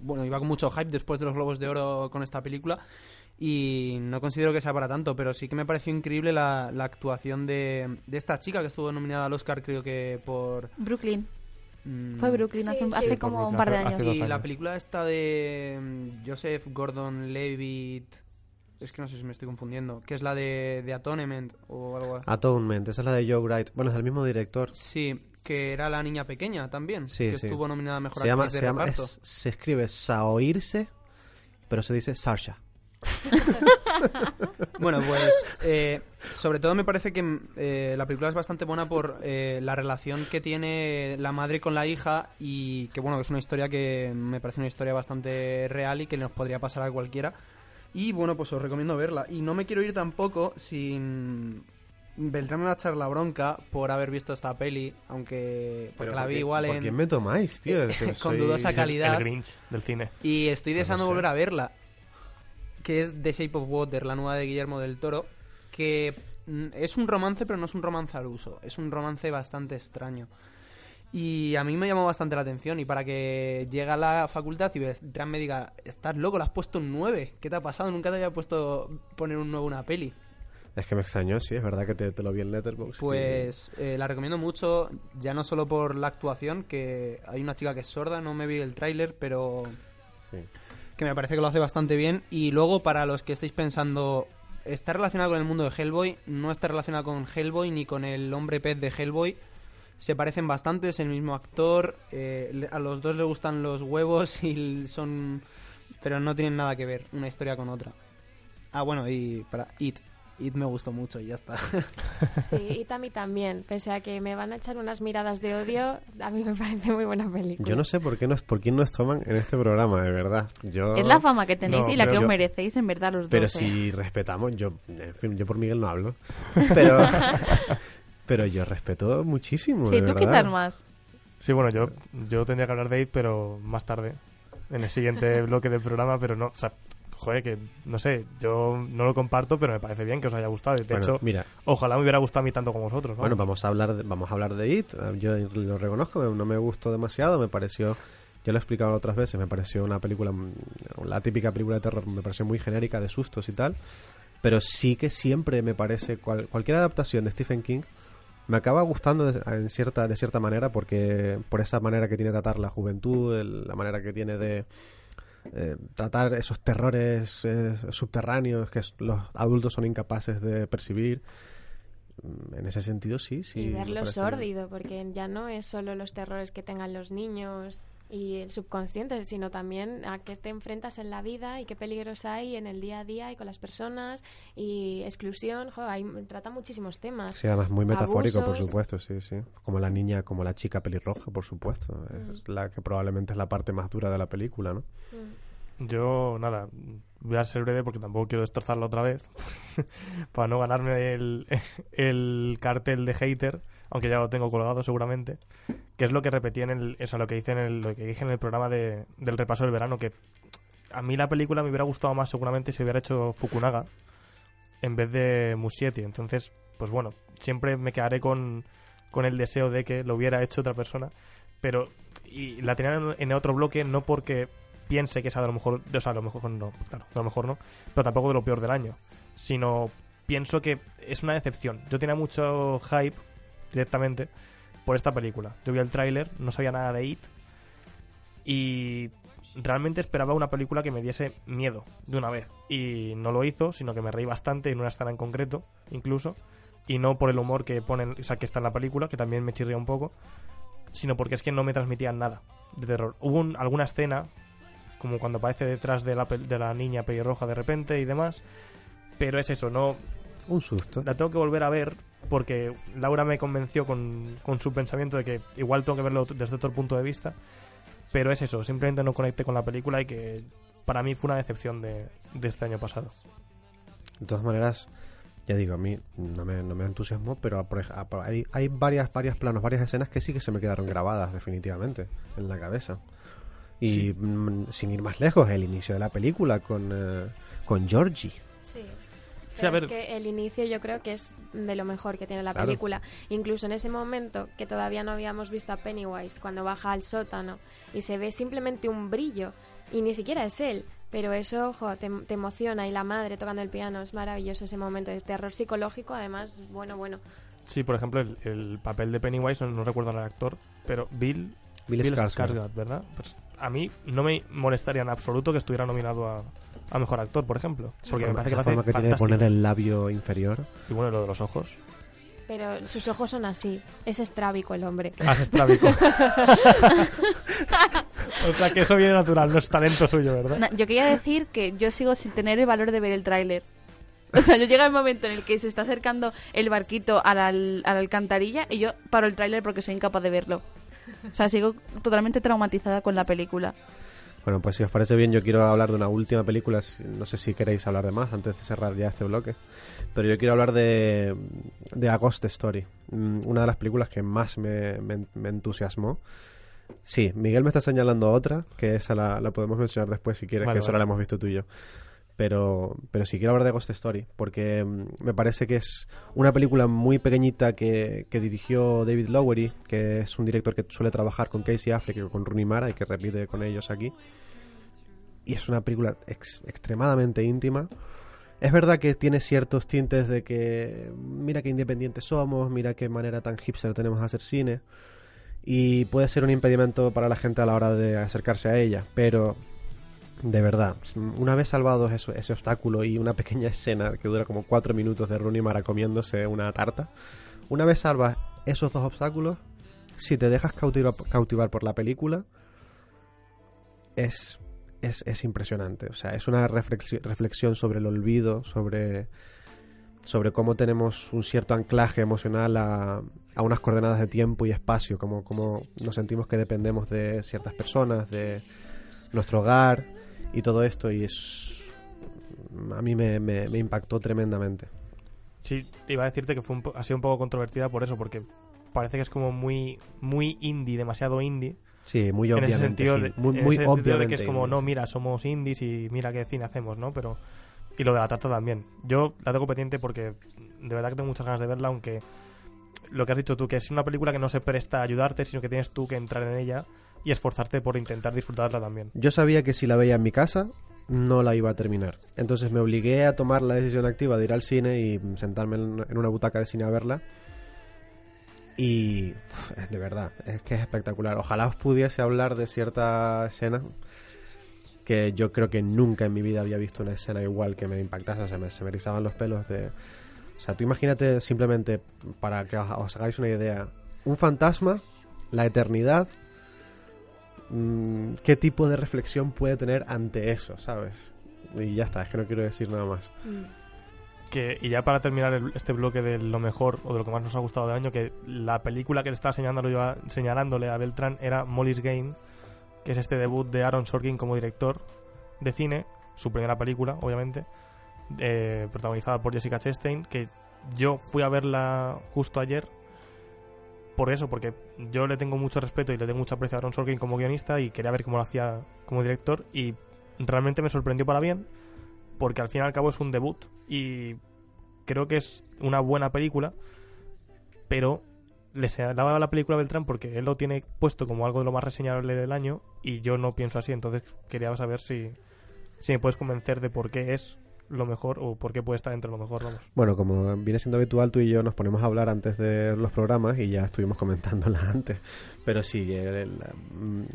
S4: Bueno, iba con mucho hype después de los Globos de Oro con esta película y no considero que sea para tanto, pero sí que me pareció increíble la, la actuación de, de esta chica que estuvo nominada al Oscar creo que por...
S6: Brooklyn.
S4: mm,
S6: Fue Brooklyn
S3: Sí,
S6: hace,
S3: sí.
S6: hace
S3: Sí,
S6: como
S1: por
S6: un par de
S1: Brooklyn,
S6: años.
S4: y la
S1: años.
S4: película esta de mm, Joseph Gordon-Levitt, es que no sé si me estoy confundiendo, que es la de, de Atonement o algo así.
S2: Atonement, esa es la de Joe Wright. Bueno, es del mismo director.
S4: Sí, que era la niña pequeña también,
S2: Sí,
S4: que
S2: sí.
S4: estuvo nominada a Mejor
S2: Se llama,
S4: de
S2: se, llama
S4: Reparto.
S2: es- se escribe Saoirse, pero se dice Sarsha.
S4: Bueno, pues eh, sobre todo me parece que eh, la película es bastante buena por eh, la relación que tiene la madre con la hija y que bueno, es una historia que me parece una historia bastante real y que nos podría pasar a cualquiera. Y bueno, pues os recomiendo verla. Y no me quiero ir tampoco sin... Beltrán va a echar la bronca por haber visto esta peli, aunque porque la vi igual
S2: ¿Por
S4: en...
S2: quién me tomáis, tío?
S4: Con dudosa calidad.
S1: El Grinch del cine.
S4: Y estoy deseando
S2: sé.
S4: volver a verla. Que es The Shape of Water, la nueva de Guillermo del Toro. Que mm, es un romance, pero no es un romance al uso. Es un romance bastante extraño. Y a mí me llamó bastante la atención. Y para que llegue a la facultad y Beltrán me diga: Estás loco, le has puesto un 9. ¿Qué te ha pasado? Nunca te había puesto poner un 9 a una peli.
S2: Es que me extrañó, sí, es verdad que te, te lo vi en Letterboxd.
S4: Pues eh, la recomiendo mucho, ya no solo por la actuación, que hay una chica que es sorda, no me vi el tráiler, pero
S2: Sí.
S4: que me parece que lo hace bastante bien. Y luego, para los que estéis pensando, está relacionado con el mundo de Hellboy, no está relacionado con Hellboy ni con el hombre pez de Hellboy. Se parecen bastante, es el mismo actor, eh, le- a los dos les gustan los huevos y son... pero no tienen nada que ver una historia con otra. Ah, bueno, y para It. It me gustó mucho y ya está.
S3: Sí, y a mí también. Pese a que me van a echar unas miradas de odio, a mí me parece muy buena película.
S2: Yo no sé por qué nos, por quién nos toman en este programa, de verdad. Yo...
S6: Es la fama que tenéis
S1: No,
S6: y la
S1: pero
S6: que os
S1: yo-
S6: merecéis en verdad los
S2: Pero
S6: dos. ¿eh?
S2: si respetamos, yo, en fin, yo por Miguel no hablo, pero, pero yo respeto muchísimo.
S6: Sí,
S2: de
S6: tú
S2: verdad.
S6: quizás más.
S1: Sí, bueno, yo, yo tendría que hablar de It, pero más tarde. En el siguiente bloque del programa, pero no. O sea, joder, que no sé. Yo no lo comparto, pero me parece bien que os haya gustado. De
S2: Bueno,
S1: hecho,
S2: mira,
S1: ojalá me hubiera gustado a mí tanto como vosotros. ¿no?
S2: bueno, vamos a hablar, de, vamos a hablar de It. Yo lo reconozco, no me gustó demasiado, me pareció, ya lo he explicado otras veces, me pareció una película, mm, la típica película de terror, me pareció muy genérica de sustos y tal. Pero sí que siempre me parece cual- cualquier adaptación de Stephen King me acaba gustando de, en cierta de cierta manera porque por esa manera que tiene de tratar la juventud, el- la manera que tiene de eh, tratar esos terrores eh, subterráneos que los adultos son incapaces de percibir. Mm, En ese sentido, sí, sí.
S3: y verlo sórdido, porque ya no es solo los terrores que tengan los niños y el subconsciente, sino también a qué te enfrentas en la vida y qué peligros hay en el día a día y con las personas y exclusión. Jo, ahí trata muchísimos temas.
S2: Sí, además muy metafórico, por supuesto, sí, sí. Como la niña, como la chica pelirroja, por supuesto. Es la que probablemente es la parte más dura de la película, ¿no?
S1: Yo, nada, voy a ser breve porque tampoco quiero destrozarlo otra vez. para no ganarme el, el cartel de hater, aunque ya lo tengo colgado seguramente. Que es lo que repetí en el. O sea, lo que hice en el, lo que dije en el programa de, del repaso del verano. Que a mí la película me hubiera gustado más seguramente si hubiera hecho Fukunaga en vez de Muschietti. Entonces, pues bueno, siempre me quedaré con, con el deseo de que lo hubiera hecho otra persona. Pero. Y la tenía en, en otro bloque no porque piense que es a lo mejor, o sea, a lo mejor no, claro, a lo mejor no, pero tampoco de lo peor del año, sino pienso que es una decepción. Yo tenía mucho hype directamente por esta película. Yo vi el tráiler, no sabía nada de It y realmente esperaba una película que me diese miedo de una vez y no lo hizo, sino que me reí bastante en una escena en concreto, incluso, y no por el humor que ponen, o sea, que está en la película, que también me chirría un poco, sino porque es que no me transmitían nada de terror. Hubo un- alguna escena como cuando aparece detrás de la, de la niña pelirroja de repente y demás. Pero es eso, no
S2: Un susto.
S1: la tengo que volver a ver porque Laura me convenció con, con su pensamiento de que igual tengo que verlo desde otro punto de vista. Pero es eso, simplemente no conecté con la película y que para mí fue una decepción de, de este año pasado.
S2: De todas maneras, ya digo, a mí no me, no me entusiasmó, pero a- por- hay, hay varias, varias planos, varias escenas que sí que se me quedaron grabadas definitivamente en la cabeza. Y
S1: Sí.
S2: mm, sin ir más lejos, el inicio de la película con, eh, con Georgie.
S3: Sí.
S1: Sí, a
S3: Pero
S1: ver.
S3: es que el inicio yo creo que es de lo mejor que tiene la
S2: Claro.
S3: película. Incluso en ese momento que todavía no habíamos visto a Pennywise cuando baja al sótano y se ve simplemente un brillo y ni siquiera es él. Pero eso, ojo, te, te emociona y la madre tocando el piano, es maravilloso ese momento de terror psicológico, además, bueno, bueno.
S1: Sí, por ejemplo, el, el papel de Pennywise, no, no recuerdo al actor, pero Bill,
S2: Bill Skarsgård.
S1: Skarsgård, ¿verdad? Pues a mí no me molestaría en absoluto que estuviera nominado a, a Mejor Actor, por ejemplo. Porque me parece que hace
S2: forma que tiene de poner el labio inferior.
S1: Y bueno, lo de los ojos.
S3: Pero sus ojos son así, es estrábico el hombre.
S1: Ah, es estrábico. o sea, que eso viene natural, no es talento suyo, ¿verdad?
S6: Yo quería decir que yo sigo sin tener el valor de ver el tráiler. O sea, yo llega el momento en el que se está acercando el barquito a la, a la alcantarilla y yo paro el tráiler porque soy incapaz de verlo. O sea, sigo totalmente traumatizada con la película.
S2: Bueno, pues si os parece bien, yo quiero hablar de una última película. si- No sé si queréis hablar de más antes de cerrar ya este bloque. Pero yo quiero hablar de, de A Ghost Story. mm, Una de las películas que más me, me- me entusiasmó. Sí, Miguel me está señalando otra, que esa la, la podemos mencionar después si quieres,
S1: Vale,
S2: que eso
S1: vale.
S2: la hemos visto tú y yo. Pero, pero sí quiero hablar de Ghost Story, porque mm, me parece que es una película muy pequeñita que, que dirigió David Lowery, que es un director que suele trabajar con Casey Affleck y con Rooney Mara y que repite con ellos aquí. Y es una película ex- extremadamente íntima. Es verdad que tiene ciertos tintes de que mira qué independientes somos, mira qué manera tan hipster tenemos de hacer cine. Y puede ser un impedimento para la gente a la hora de acercarse a ella, pero de verdad, una vez salvados eso, ese obstáculo y una pequeña escena que dura como cuatro minutos de Rooney Mara comiéndose una tarta, una vez salvas esos dos obstáculos, si te dejas cautivar, cautivar por la película, es, es, es impresionante. O sea, es una reflexi- reflexión sobre el olvido, sobre, sobre cómo tenemos un cierto anclaje emocional a, a unas coordenadas de tiempo y espacio, como, como nos sentimos que dependemos de ciertas personas, de nuestro hogar y todo esto. Y es. A mí me, me- me impactó tremendamente.
S1: Sí, iba a decirte que fue un ha sido un poco controvertida por eso, porque parece que es como muy, muy indie, demasiado indie.
S2: Sí, muy
S1: en
S2: obviamente.
S1: ese sentido, de,
S2: muy,
S1: en
S2: muy
S1: ese sentido de
S2: obviamente.
S1: que es como, no, mira, somos indies y mira qué cine hacemos, ¿no? Pero y lo de la tarta también. Yo la tengo pendiente porque de verdad que tengo muchas ganas de verla, aunque lo que has dicho tú, que es una película que no se presta a ayudarte, sino que tienes tú que entrar en ella y esforzarte por intentar disfrutarla también.
S2: Yo sabía que si la veía en mi casa no la iba a terminar. Entonces me obligué a tomar la decisión activa de ir al cine y sentarme en una butaca de cine a verla. Y de verdad, es que es espectacular. Ojalá os pudiese hablar de cierta escena que yo creo que nunca en mi vida había visto una escena igual que me impactase, se me, se me erizaban los pelos de... O sea, tú imagínate simplemente, para que os hagáis una idea, un fantasma, la eternidad, mm, qué tipo de reflexión puede tener ante eso, ¿sabes? Y ya está, es que no quiero decir nada más.
S1: Que, y ya para terminar el- este bloque de lo mejor o de lo que más nos ha gustado del año, que la película que le estaba señalándole, a- señalándole Beltrán era Molly's Game, que es este debut de Aaron Sorkin como director de cine, su primera película, obviamente, eh, protagonizada por Jessica Chastain, que yo fui a verla justo ayer por eso, porque yo le tengo mucho respeto y le tengo mucho aprecio a Aaron Sorkin como guionista y quería ver cómo lo hacía como director y realmente me sorprendió para bien porque al fin y al cabo es un debut y creo que es una buena película, pero le señalaba la película a Beltrán porque él lo tiene puesto como algo de lo más reseñable del año y yo no pienso así, entonces quería saber si, si me puedes convencer de por qué es lo mejor o por qué puede estar entre lo mejor, vamos.
S2: Bueno, como viene siendo habitual, tú y yo nos ponemos a hablar antes de los programas y ya estuvimos comentándola antes. Pero sí, el-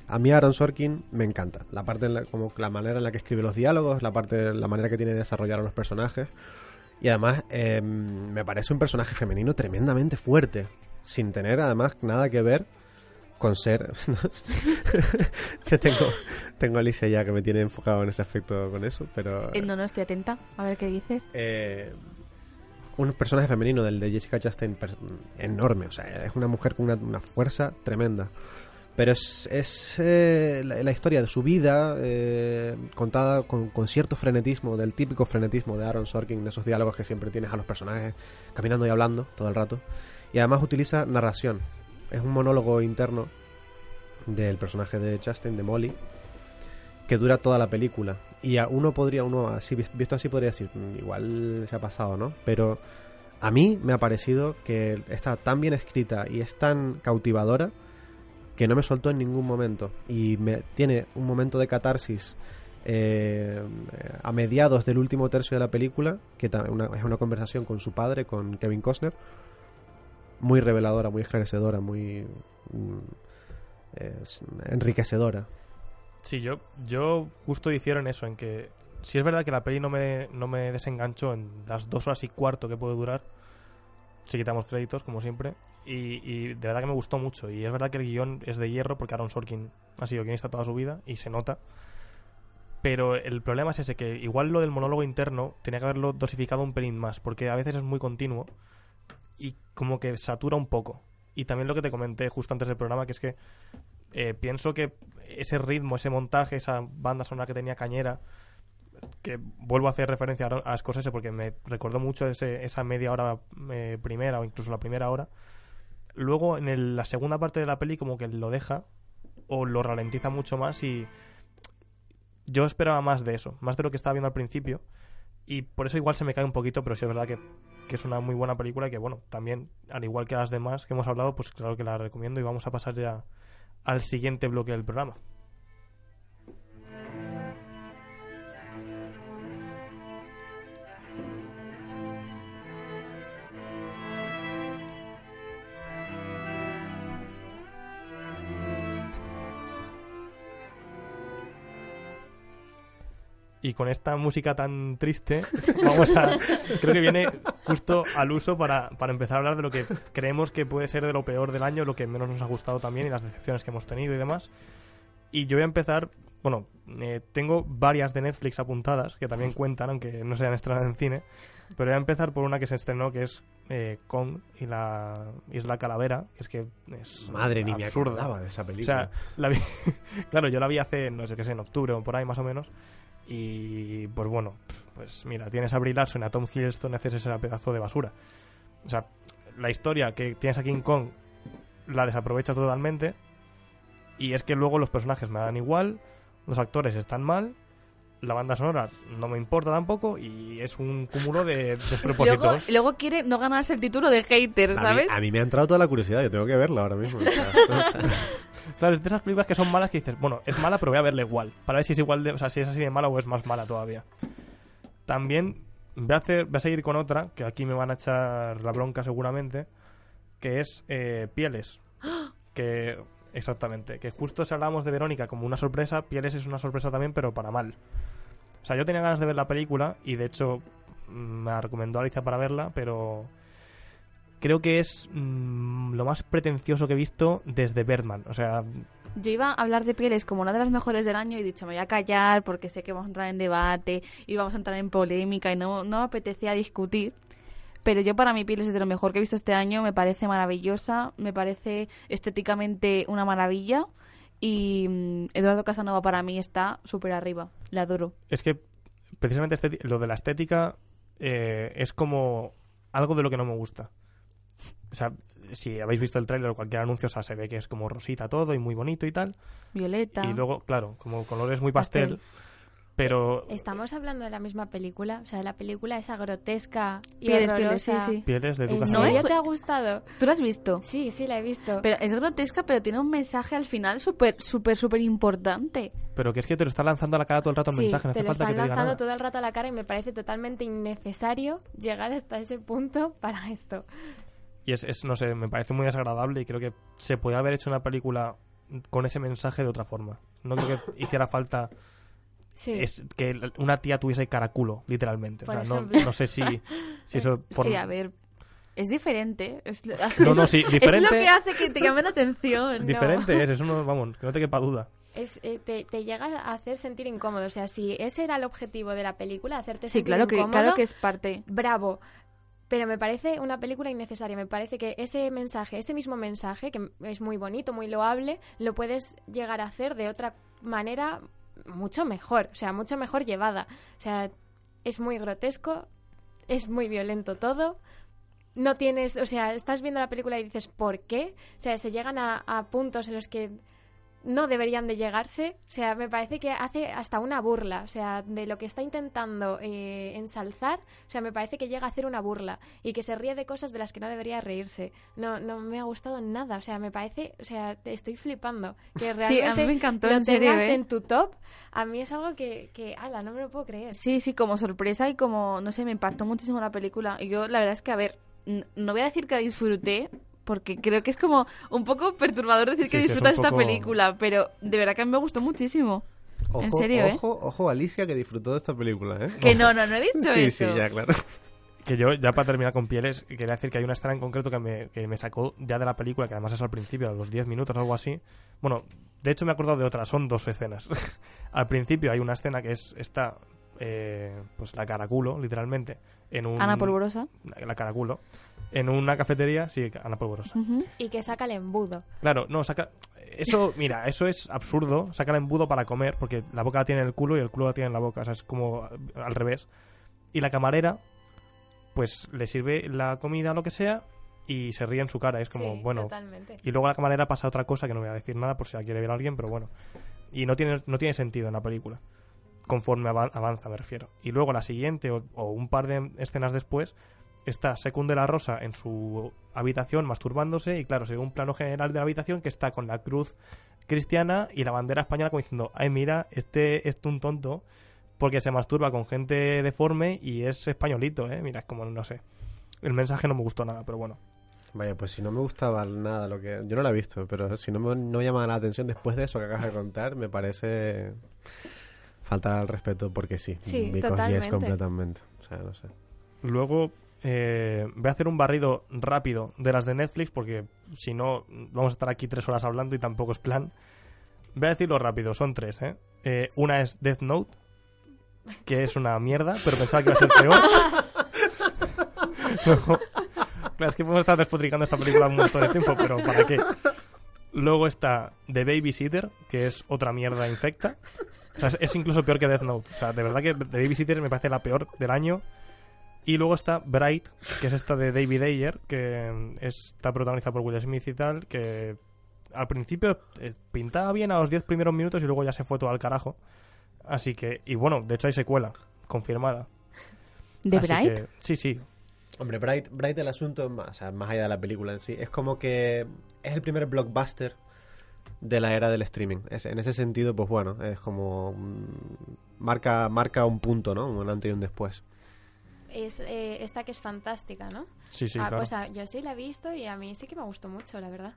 S2: a mí Aaron Sorkin me encanta. La parte, en la- como la manera en la que escribe los diálogos, la parte, la manera que tiene de desarrollar a los personajes. Y además eh, me parece un personaje femenino tremendamente fuerte, sin tener además nada que ver con ser... Yo tengo, tengo a Alicia ya que me tiene enfocado en ese aspecto con eso, pero...
S6: Eh, no, no, estoy atenta. A ver qué dices.
S2: eh, un personaje femenino del de Jessica Chastain enorme, o sea, es una mujer con una, una fuerza tremenda. Pero es, es eh, la, la historia de su vida eh, contada con, con cierto frenetismo, del típico frenetismo de Aaron Sorkin, de esos diálogos que siempre tienes a los personajes caminando y hablando todo el rato. Y además utiliza narración. Es un monólogo interno del personaje de Justin, de Molly, que dura toda la película. Y a uno podría, uno así vis- visto así podría decir, "Mm, igual se ha pasado, ¿no? Pero a mí me ha parecido que está tan bien escrita y es tan cautivadora que no me soltó en ningún momento. Y me, tiene un momento de catarsis eh, a mediados del último tercio de la película, que es una conversación con su padre, con Kevin Costner, muy reveladora, muy esclarecedora, muy mm, es enriquecedora.
S1: Sí, yo, yo justo difiero eso, en que si es verdad que la peli no me, no me desenganchó en las dos horas y cuarto que puede durar, si quitamos créditos, como siempre, y, y de verdad que me gustó mucho. Y es verdad que el guion es de hierro porque Aaron Sorkin ha sido guionista toda su vida y se nota. Pero el problema es ese, que igual lo del monólogo interno tenía que haberlo dosificado un pelín más, porque a veces es muy continuo y como que satura un poco. Y también lo que te comenté justo antes del programa, que es que eh, pienso que ese ritmo, ese montaje, esa banda sonora que tenía Cañera, que vuelvo a hacer referencia a, a Scorsese porque me recordó mucho ese, esa media hora eh, primera o incluso la primera hora. Luego en el- la segunda parte de la peli como que lo deja o lo ralentiza mucho más y yo esperaba más de eso, más de lo que estaba viendo al principio y por eso igual se me cae un poquito, pero sí es verdad que, que es una muy buena película y que bueno, también al igual que las demás que hemos hablado, pues claro que la recomiendo y vamos a pasar ya al siguiente bloque del programa. Y con esta música tan triste, vamos a. Creo que viene justo al uso para, para empezar a hablar de lo que creemos que puede ser de lo peor del año, lo que menos nos ha gustado también y las decepciones que hemos tenido y demás. Y yo voy a empezar. Bueno, eh, tengo varias de Netflix apuntadas que también cuentan, aunque no sean estrenadas en cine. Pero voy a empezar por una que se estrenó que es eh, Kong y la Isla Calavera, que es que es
S2: Madre, ni me
S1: absurda.
S2: acordaba de esa
S1: O
S2: película.
S1: sea, la vi- claro, yo la vi hace, no sé qué sé, en octubre o por ahí más o menos. Y pues bueno, pues mira, tienes a Brie Larson a Tom Hiddleston, haces ese pedazo de basura. O sea, la historia que tienes a King Kong la desaprovecha totalmente. Y es que luego los personajes me dan igual, los actores están mal, la banda sonora no me importa tampoco y es un cúmulo de despropósitos.
S6: luego quiere no ganarse el título de hater,
S2: a, mí,
S6: ¿sabes?
S2: a mí me ha entrado toda la curiosidad, yo tengo que verla ahora mismo.
S1: Claro, es de esas películas que son malas que dices, bueno, es mala, pero voy a verla igual. Para ver si es igual de, o sea, si es así de mala o es más mala todavía. También voy a, hacer, voy a seguir con otra, que aquí me van a echar la bronca seguramente, que es eh, Pieles. Que, exactamente, que justo si hablamos de Verónica como una sorpresa, Pieles es una sorpresa también, pero para mal. O sea, yo tenía ganas de ver la película y de hecho mm, me recomendó Alicia para verla, pero creo que es mm, lo más pretencioso que he visto desde Birdman. O sea,
S6: Yo iba a hablar de Pieles como una de las mejores del año y he dicho, me voy a callar porque sé que vamos a entrar en debate y vamos a entrar en polémica y no, no me apetecía discutir. Pero yo para mí Pieles es de lo mejor que he visto este año, me parece maravillosa, me parece estéticamente una maravilla y mm, Eduardo Casanova para mí está súper arriba, le adoro.
S1: es que precisamente esteti- lo de la estética eh, es como algo de lo que no me gusta. O sea, si habéis visto el tráiler o cualquier anuncio, o sea, se ve que es como rosita todo y muy bonito y tal.
S6: Violeta.
S1: Y luego, claro, como colores muy pastel.
S6: Pastel.
S1: Pero
S3: Estamos hablando de la misma película, o sea, de la película esa grotesca y
S6: Pieles, Pieles, sí, sí.
S1: pieles de
S3: ¿En
S1: Lucas
S6: No es-
S3: te ha gustado?
S6: ¿Tú lo has visto?
S3: Sí, sí, la he visto.
S6: Pero es grotesca, pero tiene un mensaje al final súper, súper, súper importante.
S1: Pero que es que te lo está lanzando a la cara todo el rato el
S3: sí,
S1: mensaje, no
S3: te
S1: hace
S3: lo
S1: falta que
S3: están
S1: te diga
S3: lanzando
S1: nada.
S3: todo el rato a la cara y me parece totalmente innecesario llegar hasta ese punto para esto.
S1: Y es, es, no sé, me parece muy desagradable y creo que se puede haber hecho una película con ese mensaje de otra forma. No creo que hiciera falta
S3: Sí.
S1: es que una tía tuviese caraculo, literalmente. O
S3: Por
S1: sea, no, no sé si, si eso... por-
S6: Sí, a ver. Es diferente. Es, lo-
S1: No, no, sí,
S6: Es
S1: diferente-
S6: lo que hace que te llame la atención.
S1: Diferente es, eso no, vamos, que no te quepa duda.
S3: Es, eh, te, te llega a hacer sentir incómodo. O sea, si ese era el objetivo de la película, hacerte
S6: Sí,
S3: sentir
S6: claro
S3: incómodo,
S6: claro que es parte.
S3: bravo. Pero me parece una película innecesaria. Me parece que ese mensaje, ese mismo mensaje, que es muy bonito, muy loable, lo puedes llegar a hacer de otra manera mucho mejor. O sea, mucho mejor llevada. O sea, es muy grotesco, es muy violento todo. No tienes, o sea, estás viendo la película y dices, ¿por qué? O sea, se llegan a, a puntos en los que no deberían de llegarse. O sea, me parece que hace hasta una burla. O sea, de lo que está intentando eh, ensalzar, o sea, me parece que llega a hacer una burla y que se ríe de cosas de las que no debería reírse. No, no me ha gustado nada. O sea, me parece, o sea, te estoy flipando. Que realmente
S6: Sí, a mí me encantó,
S3: lo
S6: en serio, ¿eh?
S3: en tu top, a mí es algo que, que, ala, no me lo puedo creer.
S6: Sí, sí, como sorpresa y como, no sé, me impactó muchísimo la película. Y yo, la verdad es que, a ver, no voy a decir que disfruté, porque creo que es como un poco perturbador decir
S1: Sí,
S6: que
S1: sí, es
S6: disfrutas esta
S1: poco-
S6: película, pero de verdad que a mí me gustó muchísimo.
S2: Ojo,
S6: en serio, ¿eh?
S2: ojo, ojo, Alicia, que disfrutó de esta película, ¿eh?
S6: Que no, no, no he dicho
S2: Sí,
S6: eso.
S2: sí, ya, claro.
S1: Que yo, ya para terminar con pieles, quería decir que hay una escena en concreto que me, que me sacó ya de la película, que además es al principio, a los 10 minutos o algo así. Bueno, de hecho me he acordado de otra, son dos escenas. al principio hay una escena que es esta, eh, pues la caraculo, literalmente, en un...
S6: Ana Polvorosa.
S1: La caraculo. En una cafetería, sí, Ana Polvorosa.
S3: Y que saca el embudo.
S1: Claro, no, saca... Eso, mira, eso es absurdo, saca el embudo para comer, porque la boca la tiene en el culo y el culo la tiene en la boca, o sea, es como al revés. Y la camarera, pues le sirve la comida o lo que sea y se ríe en su cara, es como,
S3: Sí,
S1: bueno...
S3: totalmente.
S1: Y luego la camarera pasa otra cosa que no voy a decir nada por si la quiere ver alguien, pero bueno. Y no tiene, no tiene sentido en la película. Conforme ava- avanza, me refiero. Y luego la siguiente, o, o un par de escenas después, está Secund de la Rosa en su habitación masturbándose. Y claro, se ve un plano general de la habitación que está con la cruz cristiana y la bandera española como diciendo, ay, mira, este es un tonto porque se masturba con gente deforme y es españolito, ¿eh? Mira, es como, no sé. El mensaje no me gustó nada, pero bueno.
S2: Vaya, pues si no me gustaba nada lo que... Yo no la he visto, pero si no me no llama la atención después de eso que acabas de contar, me parece faltar al respeto porque sí.
S3: Sí, totalmente.
S2: yes, completamente. O sea, no sé.
S1: Luego eh, voy a hacer un barrido rápido de las de Netflix porque si no vamos a estar aquí tres horas hablando y tampoco es plan. Voy a decirlo rápido, son tres. ¿eh? Eh, una es Death Note, que es una mierda, pero pensaba que iba a ser peor. Luego- claro, es que podemos estar despotricando esta película un montón de tiempo, pero ¿para qué? Luego está The Babysitter, que es otra mierda infecta. O sea, es, es incluso peor que Death Note. O sea, de verdad que The Babysitter me parece la peor del año. Y luego está Bright, que es esta de David Ayer, que mm, está protagonizada por Will Smith y tal, que al principio eh, pintaba bien a los 10 primeros minutos y luego ya se fue todo al carajo. Así que, y bueno, de hecho hay secuela, confirmada.
S6: ¿De
S1: Así
S6: Bright?
S1: que- sí, sí.
S2: Hombre, Bright, Bright el asunto, es más, o sea, más allá de la película en sí, es como que es el primer blockbuster de la era del streaming. Es- en ese sentido, pues bueno, es como... mm, marca, marca un punto, ¿no? Un antes y un después.
S3: Es eh, esta que es fantástica, ¿no?
S1: Sí, sí,
S3: ah,
S1: claro.
S3: pues ah, yo sí la he visto y a mí sí que me gustó mucho, la verdad.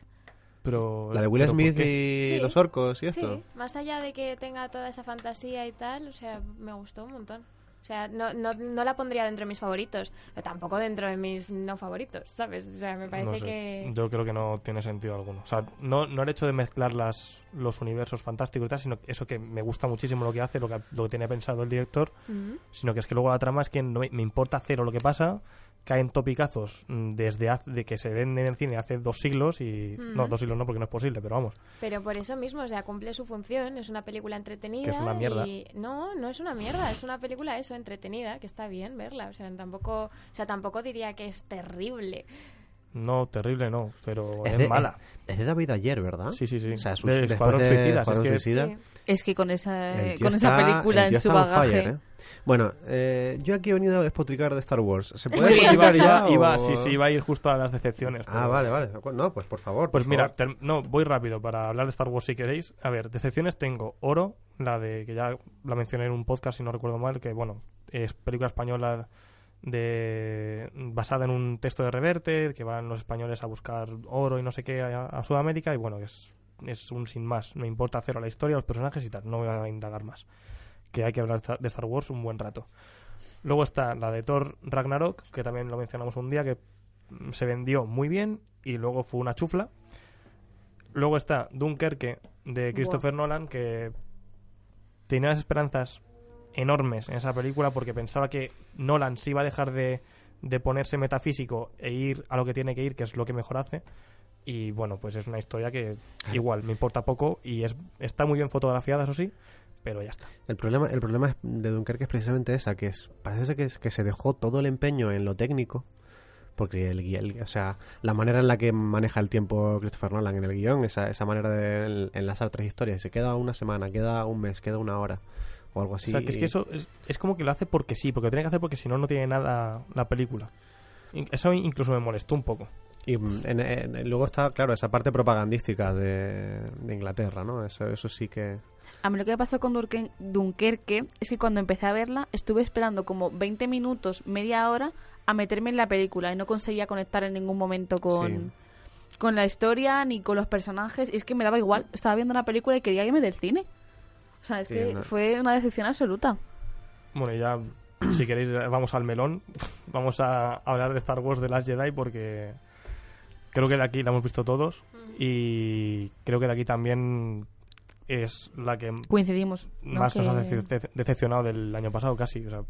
S1: Pero,
S2: La de Will
S1: pero ¿por
S2: Smith y
S3: Sí.
S2: los orcos y esto.
S3: Sí, más allá de que tenga toda esa fantasía y tal, o sea, me gustó un montón. O sea, no, no, no la pondría dentro de mis favoritos, pero tampoco dentro de mis no favoritos, ¿sabes? O sea, me parece
S1: No sé,
S3: que...
S1: Yo creo que no tiene sentido alguno. O sea, no, no el hecho de mezclar las, los universos fantásticos y tal, sino eso que me gusta muchísimo lo que hace, lo que, lo que tiene pensado el director, sino que es que luego la trama es que no me, me importa cero lo que pasa, caen topicazos mm, desde hace, de que se ven en el cine hace dos siglos y... No, dos siglos no, porque no es posible, pero vamos.
S3: Pero por eso mismo, o sea, cumple su función, es una película entretenida.
S1: Que es una mierda.
S3: Y... No, no es una mierda, es una película eso, entretenida, que está bien verla. O sea, tampoco, o sea, tampoco diría que es terrible.
S1: No, terrible no, pero es,
S2: de,
S1: mala.
S2: Es de David Ayer, ¿verdad?
S1: Sí, sí, sí.
S2: O sea, sus-
S1: De
S2: después
S1: Escuadrón
S2: de
S1: Suicidas,
S2: Escuadrón
S1: es que-
S2: Suicida,
S3: Sí.
S6: Es que con esa, con esa película en su bagaje.
S2: fire, ¿eh? Bueno, eh, yo aquí he venido a despotricar de Star Wars. ¿Se puede despotricar ya
S1: iba, iba-
S2: o-
S1: sí, sí, iba a ir justo a las decepciones.
S2: Ah, vale, vale. No, pues por favor.
S1: Pues
S2: por
S1: mira,
S2: favor.
S1: ter- no, voy rápido para hablar de Star Wars si queréis. A ver, decepciones tengo Oro, la de que ya la mencioné en un podcast si no recuerdo mal, que bueno, es película española de basada en un texto de Reverte, que van los españoles a buscar oro y no sé qué a, a Sudamérica y bueno, es, es un sin más, me importa cero la historia, los personajes y tal, no voy a indagar más. Que hay que hablar de Star Wars un buen rato. Luego está la de Thor Ragnarok, que también lo mencionamos un día, que mm, se vendió muy bien y luego fue una chufla. Luego está Dunkerque de Christopher Nolan, que tenía unas esperanzas enormes en esa película porque pensaba que Nolan se iba a dejar de, de ponerse metafísico e ir a lo que tiene que ir, que es lo que mejor hace. Y bueno, pues es una historia que igual me importa poco y es está muy bien fotografiada, eso sí, pero ya está.
S2: El problema, el problema de Dunkerque es precisamente esa, que es, parece que, es- que se dejó todo el empeño en lo técnico, porque el, el- o sea, la manera en la que maneja el tiempo Christopher Nolan en el guion, esa, esa manera de en- enlazar tres historias, se queda una semana, queda un mes, queda una hora, o algo así.
S1: o sea, que es que eso es, es como que lo hace porque sí, porque lo tiene que hacer porque si no, no tiene nada la película. Eso incluso me molestó un poco.
S2: Y mm, en- en- luego está, claro, esa parte propagandística de, de Inglaterra, ¿no? Eso, eso sí que...
S6: A mí lo que me pasó con Dunkerque es que cuando empecé a verla estuve esperando como 20 minutos, media hora a meterme en la película y no conseguía conectar en ningún momento con, con la historia ni con los personajes. Y es que me daba igual. Estaba viendo una película y quería irme del cine. O sea, es
S2: Sí,
S6: que
S2: no.
S6: fue una decepción absoluta.
S1: Bueno, y ya, si queréis, vamos al melón. Vamos a hablar de Star Wars de Last Jedi porque creo que de aquí la hemos visto todos y creo que de aquí también es la que
S6: Coincidimos. ¿no?
S1: más nos ha decepcionado del año pasado casi. O sea,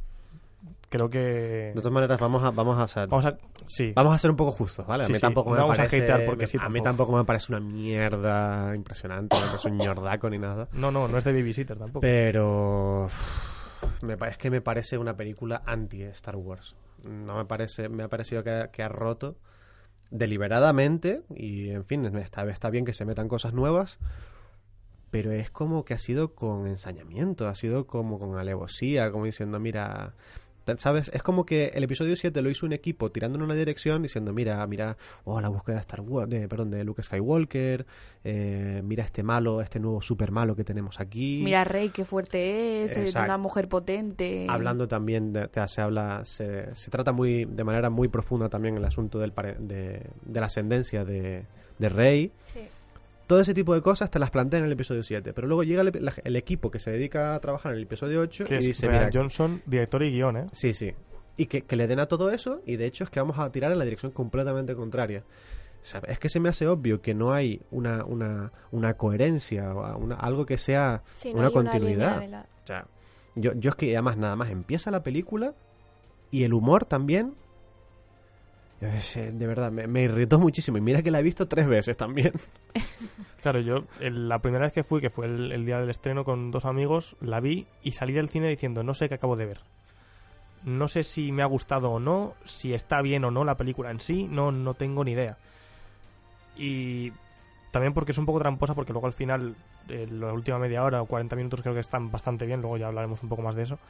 S1: creo que...
S2: De todas maneras, vamos a, vamos a ser...
S1: Vamos a... Sí.
S2: Vamos a ser un poco justos, ¿vale? A
S1: Sí,
S2: mí
S1: sí,
S2: tampoco me
S1: vamos
S2: parece...
S1: porque sí
S2: a mí
S1: tampoco.
S2: me parece una mierda impresionante, no es un ñordaco ni nada.
S1: No, no, no es de Babysitter tampoco.
S2: Pero... Me, pa- es que me parece una película anti-Star Wars. No me parece... Me ha parecido que, que ha roto deliberadamente y, en fin, está, bien que se metan cosas nuevas, pero es como que ha sido con ensañamiento, ha sido como con alevosía, como diciendo, mira, ¿sabes? Es como que el episodio 7 lo hizo un equipo tirando en una dirección diciendo, mira, mira, oh, la búsqueda de Star Wars, de, perdón, de Luke Skywalker, eh, mira este malo, este nuevo super malo que tenemos aquí.
S6: Mira, Rey, qué fuerte es,
S2: Exacto.
S6: una mujer potente.
S2: Hablando también, de, o sea, se habla, se, se trata muy, de manera muy profunda también el asunto del de, de la ascendencia de, de Rey.
S3: Sí.
S2: Todo ese tipo de cosas te las plantea en el episodio 7, pero luego llega el, la- el equipo que se dedica a trabajar en el episodio 8
S1: Que
S2: y
S1: es
S2: dice, mira,
S1: Johnson, director y guion, ¿eh?
S2: Sí, sí. Y que, que le den a todo eso y de hecho es que vamos a tirar en la dirección completamente contraria. O sea, es que se me hace obvio que no hay una, una, una coherencia, o una- algo que sea
S3: Sí, no
S2: una
S3: una
S2: continuidad. O sea, yo, yo es que además nada más empieza la película y el humor también. De verdad, me, irritó muchísimo. Y mira que la he visto tres veces también.
S1: Claro, yo la primera vez que fui, que fue el, el día del estreno con dos amigos, la vi y salí del cine diciendo, no sé qué acabo de ver. No sé si me ha gustado o no, si está bien o no la película en sí, no, no tengo ni idea. Y también porque es un poco tramposa, porque luego al final, eh, la última media hora o 40 minutos creo que están bastante bien, luego ya hablaremos un poco más de eso.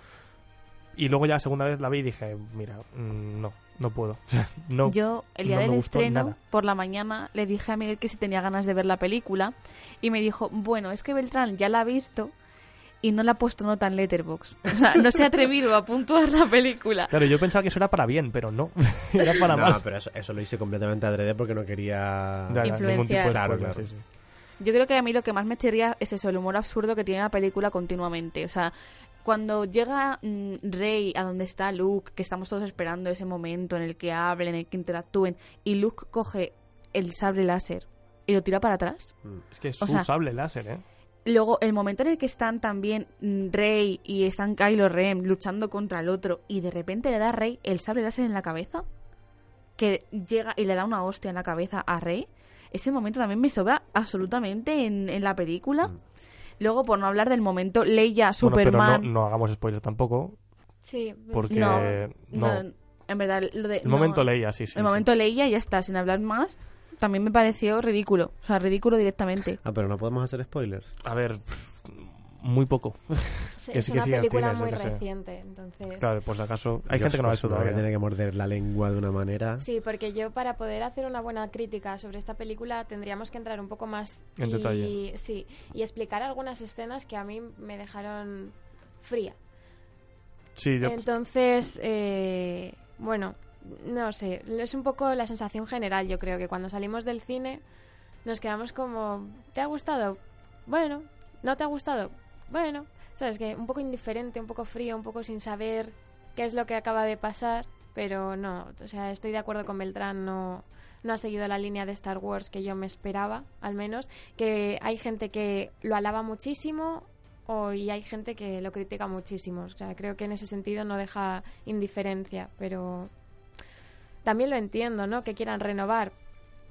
S1: Y luego ya la segunda vez la vi y dije, mira, mm, no, no puedo. No,
S6: Yo, el día
S1: no
S6: del estreno,
S1: nada.
S6: por la mañana, le dije a Miguel que si tenía ganas de ver la película. Y me dijo, bueno, es que Beltrán ya la ha visto y no le ha puesto nota en Letterboxd. O sea, no se ha atrevido a puntuar la película.
S1: Claro, yo pensaba que eso era para bien, pero no, era para
S2: no,
S1: mal.
S2: pero eso, eso lo hice completamente adrede porque no quería.
S1: Ya, ningún tipo de
S6: Influenciar.
S2: Claro, claro.
S1: sí, sí.
S6: Yo creo que a mí lo que más me chirría es eso, el humor absurdo que tiene la película continuamente. O sea, cuando llega mm, Rey a donde está Luke, que estamos todos esperando ese momento en el que hablen, en el que interactúen, y Luke coge el sable láser y lo tira para atrás.
S1: Es que es
S6: O
S1: un
S6: sea,
S1: sable láser, ¿eh?
S6: Luego, el momento en el que están también mm, Rey y están Kylo Ren luchando contra el otro y de repente le da a Rey el sable láser en la cabeza, que llega y le da una hostia en la cabeza a Rey, ese momento también me sobra absolutamente en, en la película. Luego, por no hablar del momento Leia
S1: Mm. Bueno, pero
S6: Superman...
S1: no, no hagamos spoilers tampoco,
S3: Sí,
S1: porque
S6: No,
S1: no.
S6: no, en verdad, lo de,
S1: El
S6: no,
S1: momento Leia, sí, sí.
S6: el
S1: sí.
S6: momento Leia ya está, sin hablar más, también me pareció ridículo. O sea, ridículo directamente.
S2: Ah, pero no podemos hacer spoilers.
S1: A ver, pff, muy poco.
S3: Sí,
S1: que
S3: es
S1: sí que
S3: una película
S1: cines,
S3: muy reciente, entonces...
S1: Claro, por si acaso. Hay
S2: Dios,
S1: gente que no ha
S2: pues
S1: hecho todavía.
S2: tener que morder la lengua de una manera.
S3: Sí, porque yo para poder hacer una buena crítica sobre esta película tendríamos que entrar un poco más
S1: En
S3: y,
S1: detalle.
S3: Sí, y explicar algunas escenas que a mí me dejaron fría.
S1: Sí, yo-
S3: Entonces, eh, bueno, no sé, es un poco la sensación general, yo creo que cuando salimos del cine nos quedamos como, ¿te ha gustado? Bueno, ¿no te ha gustado? Bueno, sabes que un poco indiferente, un poco frío, un poco sin saber qué es lo que acaba de pasar, pero no, o sea, estoy de acuerdo con Beltrán, no no ha seguido la línea de Star Wars que yo me esperaba, al menos, que hay gente que lo alaba muchísimo o, y hay gente que lo critica muchísimo. O sea, creo que en ese sentido no deja indiferencia, pero también lo entiendo, ¿no? Que quieran renovar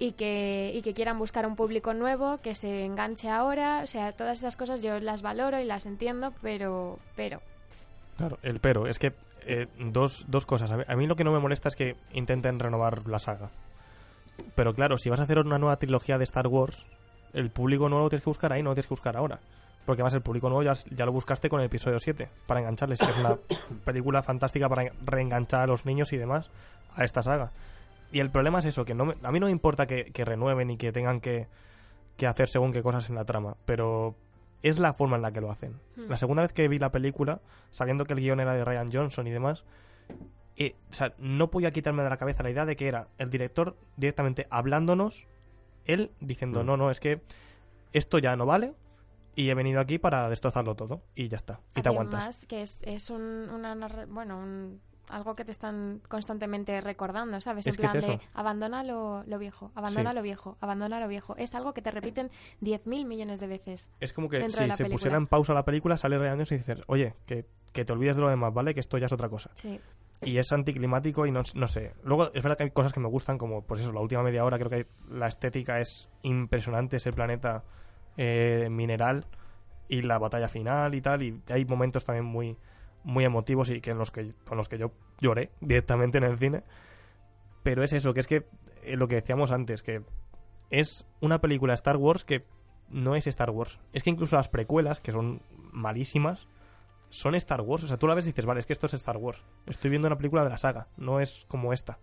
S3: y que, y que quieran buscar un público nuevo, que se enganche ahora. O sea, todas esas cosas yo las valoro y las entiendo, pero... pero
S1: Claro, el pero. Es que eh, dos, dos cosas. A mí, lo que no me molesta es que intenten renovar la saga. Pero claro, si vas a hacer una nueva trilogía de Star Wars, el público nuevo lo tienes que buscar ahí, no lo tienes que buscar ahora. Porque además el público nuevo ya, ya lo buscaste con el episodio 7, para engancharles. que es una película fantástica para reenganchar a los niños y demás a esta saga. Y el problema es eso, que no me- a mí no me importa que, que renueven y que tengan que, que hacer según qué cosas en la trama, pero es la forma en la que lo hacen.
S3: Hmm.
S1: La segunda vez que vi la película, sabiendo que el guion era de Ryan Johnson y demás, eh, o sea, no podía quitarme de la cabeza la idea de que era el director directamente hablándonos, él diciendo,
S2: Mm.
S1: no, no, es que esto ya no vale y he venido aquí para destrozarlo todo y ya está. Y te aguantas.
S3: Además, que es, es un, una bueno, un- algo que te están constantemente recordando, ¿sabes?
S1: Es
S3: en
S1: es
S3: plan de abandona lo, lo viejo, abandona
S1: Sí.
S3: lo viejo, abandona lo viejo. Es algo que te repiten 10.000 millones de veces.
S1: Es como que si se
S3: película.
S1: pusiera en pausa la película, sale Johnson y dices, oye, que, que te olvides de lo demás, ¿vale? Que esto ya es otra cosa.
S3: Sí.
S1: y es anticlimático y no, no sé. Luego es verdad que hay cosas que me gustan, como pues eso, la última media hora creo que la estética es impresionante, ese planeta eh, mineral y la batalla final y tal, y hay momentos también muy muy emotivos y que en los que con los que yo lloré directamente en el cine. Pero es eso, que es que eh, lo que decíamos antes, que es una película Star Wars que no es Star Wars. Es que incluso las precuelas, que son malísimas, son Star Wars. O sea, tú la ves y dices, vale, es que esto es Star Wars. Estoy viendo una película de la saga, no es como esta,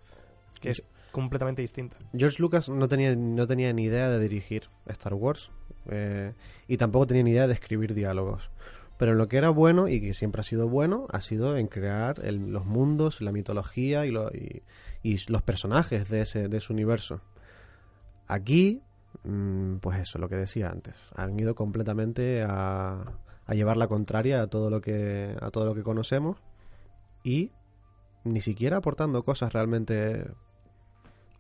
S1: que es completamente distinta.
S2: George Lucas no tenía, no tenía ni idea de dirigir Star Wars eh, y tampoco tenía ni idea de escribir diálogos. Pero en lo que era bueno y que siempre ha sido bueno, ha sido en crear los mundos, la mitología y, lo- y- y los personajes de ese, de ese universo. Aquí, mm, pues eso, lo que decía antes, han ido completamente a, a llevar la contraria a todo lo que a todo lo que conocemos y ni siquiera aportando cosas realmente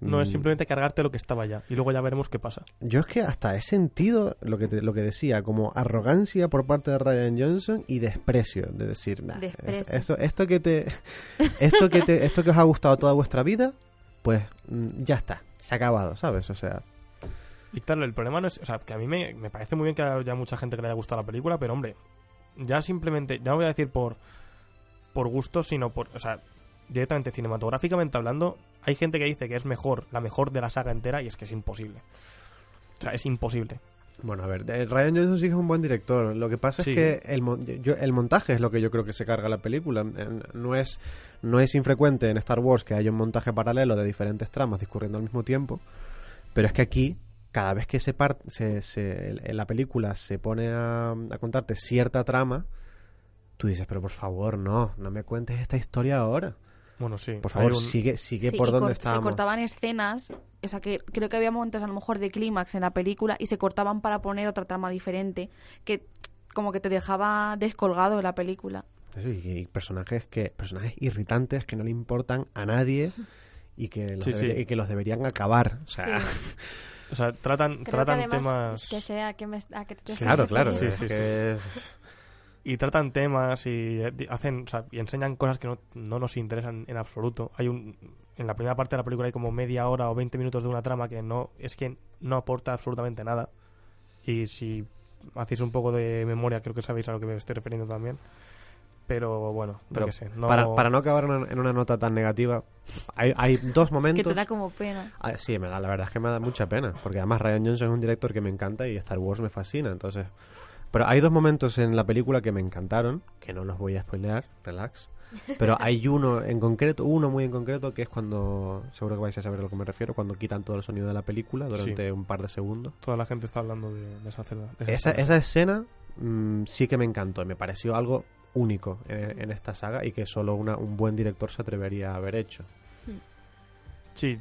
S1: No es
S2: mm,
S1: simplemente cargarte lo que estaba ya y luego ya veremos qué pasa.
S2: yo es que hasta he sentido lo que, te- lo que decía, como arrogancia por parte de Ryan Johnson y desprecio, de decir, "Nah,
S6: Desprecio.
S2: es- esto, esto que te, esto que te, esto que os ha gustado toda vuestra vida, pues mm, ya está, se ha acabado, ¿sabes? O sea,
S1: Y tal, el problema no es. O sea, que a mí me, me parece muy bien que haya mucha gente que le haya gustado la película, pero hombre, ya simplemente. Ya no voy a decir por. Por gusto, sino por. O sea, directamente cinematográficamente hablando, hay gente que dice que es mejor, la mejor de la saga entera, y es que es imposible. O sea, es imposible.
S2: bueno, a ver, eh, Ryan Johnson sí que es un buen director. Lo que pasa
S1: Sí.
S2: es que el, yo- el montaje es lo que yo creo que se carga la película. No es, no es infrecuente en Star Wars que haya un montaje paralelo de diferentes tramas discurriendo al mismo tiempo. Pero es que aquí, cada vez que se, par- se, se- en la película se pone a, a contarte cierta trama, tú dices, pero por favor, no, no me cuentes esta historia ahora.
S1: Bueno, sí.
S2: Por favor,
S1: un-
S2: sigue, sigue
S6: Sí,
S2: por donde
S6: cor- Se
S2: estábamos.
S6: cortaban escenas, o sea que creo que había momentos a lo mejor de clímax en la película y se cortaban para poner otra trama diferente que como que te dejaba descolgado de la película.
S2: Eso, y, y personajes que personajes irritantes que no le importan a nadie y que los,
S1: Sí,
S2: debería-
S1: sí.
S2: y que los deberían acabar. O sea,
S3: Sí.
S1: O sea, tratan,
S3: Creo
S1: tratan temas.
S3: que sea que me, a que te
S1: Sí,
S2: claro, claro.
S1: Sí, sí,
S2: que es-
S1: y tratan temas y eh, hacen o sea, y enseñan cosas que no, no nos interesan en absoluto hay un en la primera parte de la película hay como media hora o 20 minutos de una trama que no es que no aporta absolutamente nada y si hacéis un poco de memoria creo que sabéis a lo que me estoy refiriendo también pero bueno
S2: Pero
S1: qué sé no
S2: para, para no acabar en una, en una nota tan negativa, hay, hay dos
S6: Que
S2: momentos.
S6: te da como pena.
S2: Ah, sí, me da, la verdad es que me da mucha pena, porque además Ryan Johnson es un director que me encanta y Star Wars me fascina, entonces... Pero hay dos momentos en la película que me encantaron, que no los voy a spoilear, relax. Pero hay uno en concreto, uno muy en concreto, que es cuando, seguro que vais a saber a lo que me refiero, cuando quitan todo el sonido de la película durante un par de segundos.
S1: toda la gente está hablando de, de esa escena esa
S2: Esa,
S1: escena.
S2: mm, sí que me encantó, y me pareció algo único en, en esta saga y que solo una, un buen director se atrevería a haber hecho.
S1: sí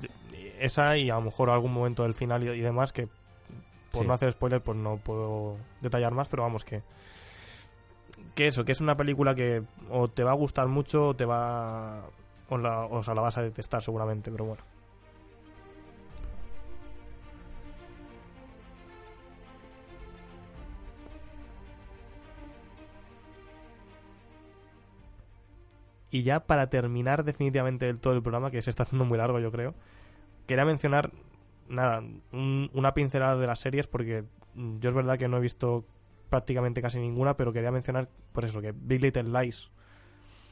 S1: esa y a lo mejor algún momento del final y, y demás que por
S2: Sí.
S1: no hacer spoiler pues no puedo detallar más pero vamos que que eso que es una película que o te va a gustar mucho o te va o, la, o sea, la vas a detestar seguramente pero bueno Y ya para terminar definitivamente todo el programa, que se está haciendo muy largo yo creo, quería mencionar, nada, un- una pincelada de las series porque mm, yo es verdad que no he visto prácticamente casi ninguna, pero quería mencionar, pues eso, que Big Little Lies,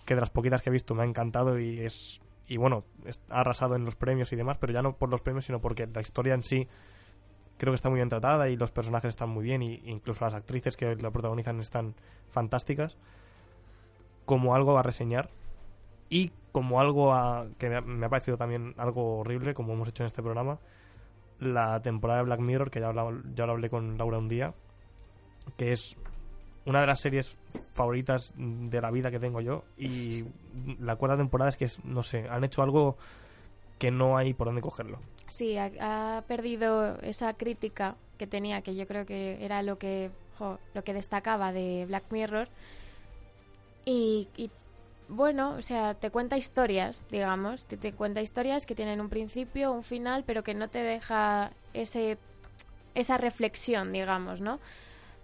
S1: que de las poquitas que he visto me ha encantado y es y bueno, es- ha arrasado en los premios y demás, pero ya no por los premios, sino porque la historia en sí creo que está muy bien tratada y los personajes están muy bien y incluso las actrices que la protagonizan están fantásticas como algo a reseñar y como algo a, que me ha parecido también algo horrible como hemos hecho en este programa la temporada de Black Mirror que ya, hablaba- ya lo hablé con Laura un día que es una de las series favoritas de la vida que tengo yo y la cuarta temporada es que es, no sé han hecho algo que no hay por dónde cogerlo
S3: Sí, ha, perdido esa crítica que tenía, que yo creo que era lo que, lo que destacaba de Black Mirror. Y, y, bueno, o sea, te cuenta historias, digamos, te, te cuenta historias que tienen un principio, un final, pero que no te deja ese esa reflexión, digamos, ¿no?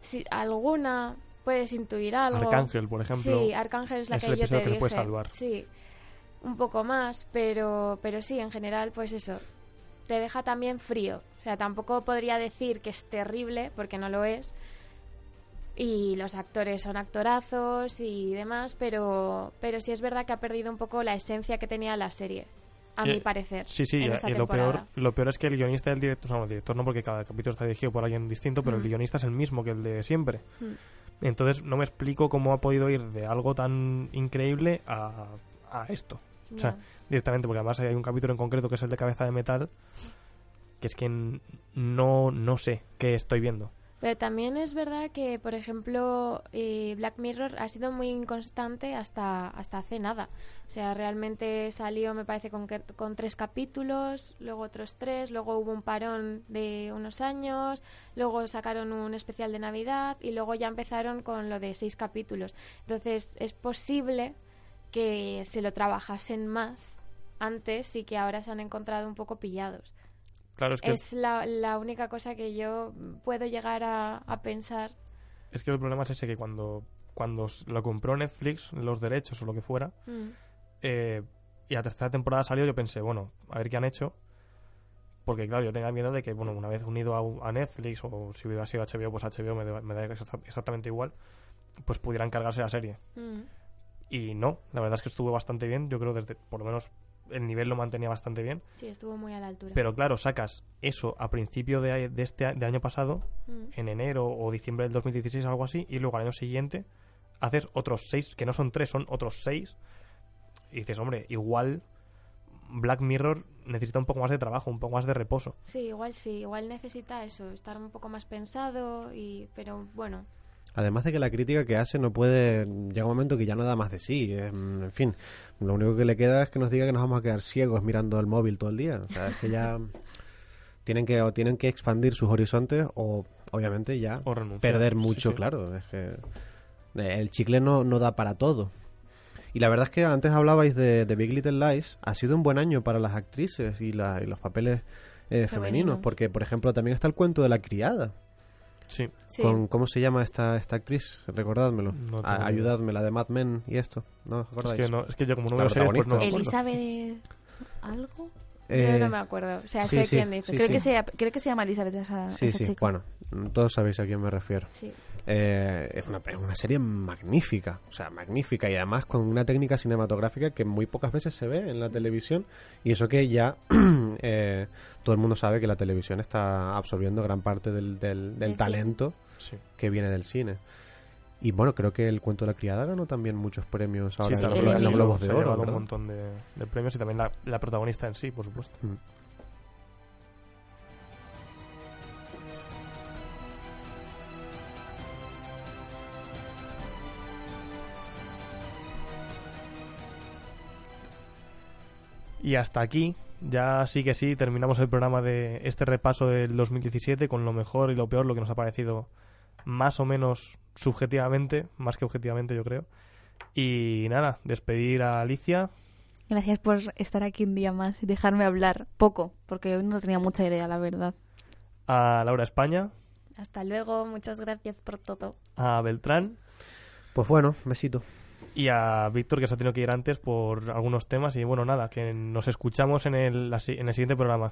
S3: Si alguna puedes intuir algo.
S1: Arcángel por ejemplo
S3: Sí, Arcángel es la
S1: es
S3: que
S1: el
S3: yo te
S1: que
S3: dije.
S1: puede salvar.
S3: Sí, un poco más, pero, pero sí, en general, pues eso, te deja también frío. O sea, tampoco podría decir que es terrible, porque no lo es. Y los actores son actorazos y demás, pero, pero sí es verdad que ha perdido un poco la esencia que tenía la serie, a
S1: Eh,
S3: mi parecer.
S1: Sí, sí,
S3: en
S1: y,
S3: esta
S1: y lo peor, lo peor es que el guionista y el director, o sea, el director no, porque cada capítulo está dirigido por alguien distinto, pero el
S3: Mm.
S1: guionista es el mismo que el de siempre.
S3: Mm.
S1: Entonces no me explico cómo ha podido ir de algo tan increíble a, a esto. O sea, directamente, porque además hay un capítulo en concreto que es el de Cabeza de Metal, que es que no, no sé qué estoy viendo.
S3: Pero también es verdad que, por ejemplo, eh, Black Mirror ha sido muy inconstante hasta, hasta hace nada. O sea, realmente salió, me parece, con, con tres capítulos, luego otros tres, luego hubo un parón de unos años, luego sacaron un especial de Navidad y luego ya empezaron con lo de seis capítulos. Entonces, es posible que se lo trabajasen más antes y que ahora se han encontrado un poco pillados.
S1: Claro, es que,
S3: Es la, la única cosa que yo puedo llegar a, a pensar.
S1: es que el problema es ese, que cuando, cuando lo compró Netflix, los derechos o lo que fuera,
S3: Mm.
S1: eh, y la tercera temporada salió, yo pensé, bueno, a ver qué han hecho. Porque, claro, yo tenía miedo de que, bueno, una vez unido a, a Netflix o si hubiera sido HBO, pues HBO me, da- me da exa- exactamente igual, pues pudieran cargarse la serie.
S3: Mm.
S1: Y no, la verdad es que estuvo bastante bien. Yo creo desde, por lo menos, el nivel lo mantenía bastante bien.
S3: Sí, estuvo muy a la altura.
S1: Pero claro, sacas eso a principio de, de este de año pasado,
S3: Mm.
S1: en enero o diciembre del 2016, algo así, y luego al año siguiente haces otros seis, que no son tres, son otros seis. Y dices, hombre, igual Black Mirror necesita un poco más de trabajo, un poco más de reposo.
S3: Sí, igual sí, igual necesita eso, estar un poco más pensado, y pero bueno,
S2: Además de que la crítica que hace no puede. Llega un momento que ya no da más de sí. eh, En fin, lo único que le queda es que nos diga que nos vamos a quedar ciegos mirando el móvil todo el día. O sea, es que ya. tienen que, o tienen que expandir sus horizontes o, obviamente, ya
S1: O
S2: perder mucho,
S1: sí.
S2: claro. Es que. El chicle no, no da para todo. Y la verdad es que antes hablabais de, de Big Little Lies. Ha sido un buen año para las actrices y, la- y los papeles eh, femeninos.
S3: Femeninos.
S2: Porque, por ejemplo, también está el cuento de la criada.
S1: Sí,
S3: sí.
S2: Con, ¿Cómo se llama esta, esta actriz? Recordádmelo.
S1: No
S2: A- ayudadme, la de Mad Men y esto. ¿No os
S1: es
S2: acordáis?
S1: que, no, es que yo como no veo series, pues no.
S6: Elizabeth... ¿Algo?
S2: Eh,
S3: yo no me acuerdo, o sea,
S2: sí,
S3: sé
S2: sí,
S3: quién dices.
S2: sí,
S6: creo,
S2: sí.
S6: Que se, creo que se llama Elizabeth esa,
S2: Sí,
S6: esa
S2: sí.
S6: chica.
S2: Bueno, todos sabéis a quién me refiero.
S3: Sí.
S2: Eh, es, una, es una serie magnífica. O sea, magnífica. Y además con una técnica cinematográfica que muy pocas veces se ve en la televisión. Y eso que ya eh, todo el mundo sabe que la televisión está absorbiendo gran parte del, del, del
S3: Del
S2: talento
S1: Sí.
S2: que viene del cine. Y bueno, creo que el cuento de la criada ganó también muchos premios ahora
S1: Sí,
S2: en, los, Globos de Oro.
S1: un montón de, de premios y también la, la protagonista en sí, por supuesto.
S2: Mm.
S1: Y hasta aquí, ya sí que sí, terminamos el programa de este repaso del 2017 con lo mejor y lo peor, lo que nos ha parecido más o menos subjetivamente, más que objetivamente yo creo. Y nada, despedir a Alicia.
S6: Gracias por estar aquí un día más y dejarme hablar poco, porque hoy no tenía mucha idea, la verdad.
S1: a Laura España,
S3: Hasta luego, muchas gracias por todo.
S1: a Beltrán
S2: Pues bueno, besito.
S1: y a Víctor que se ha tenido que ir antes por algunos temas y bueno, nada, que nos escuchamos en el, la si- en el siguiente programa.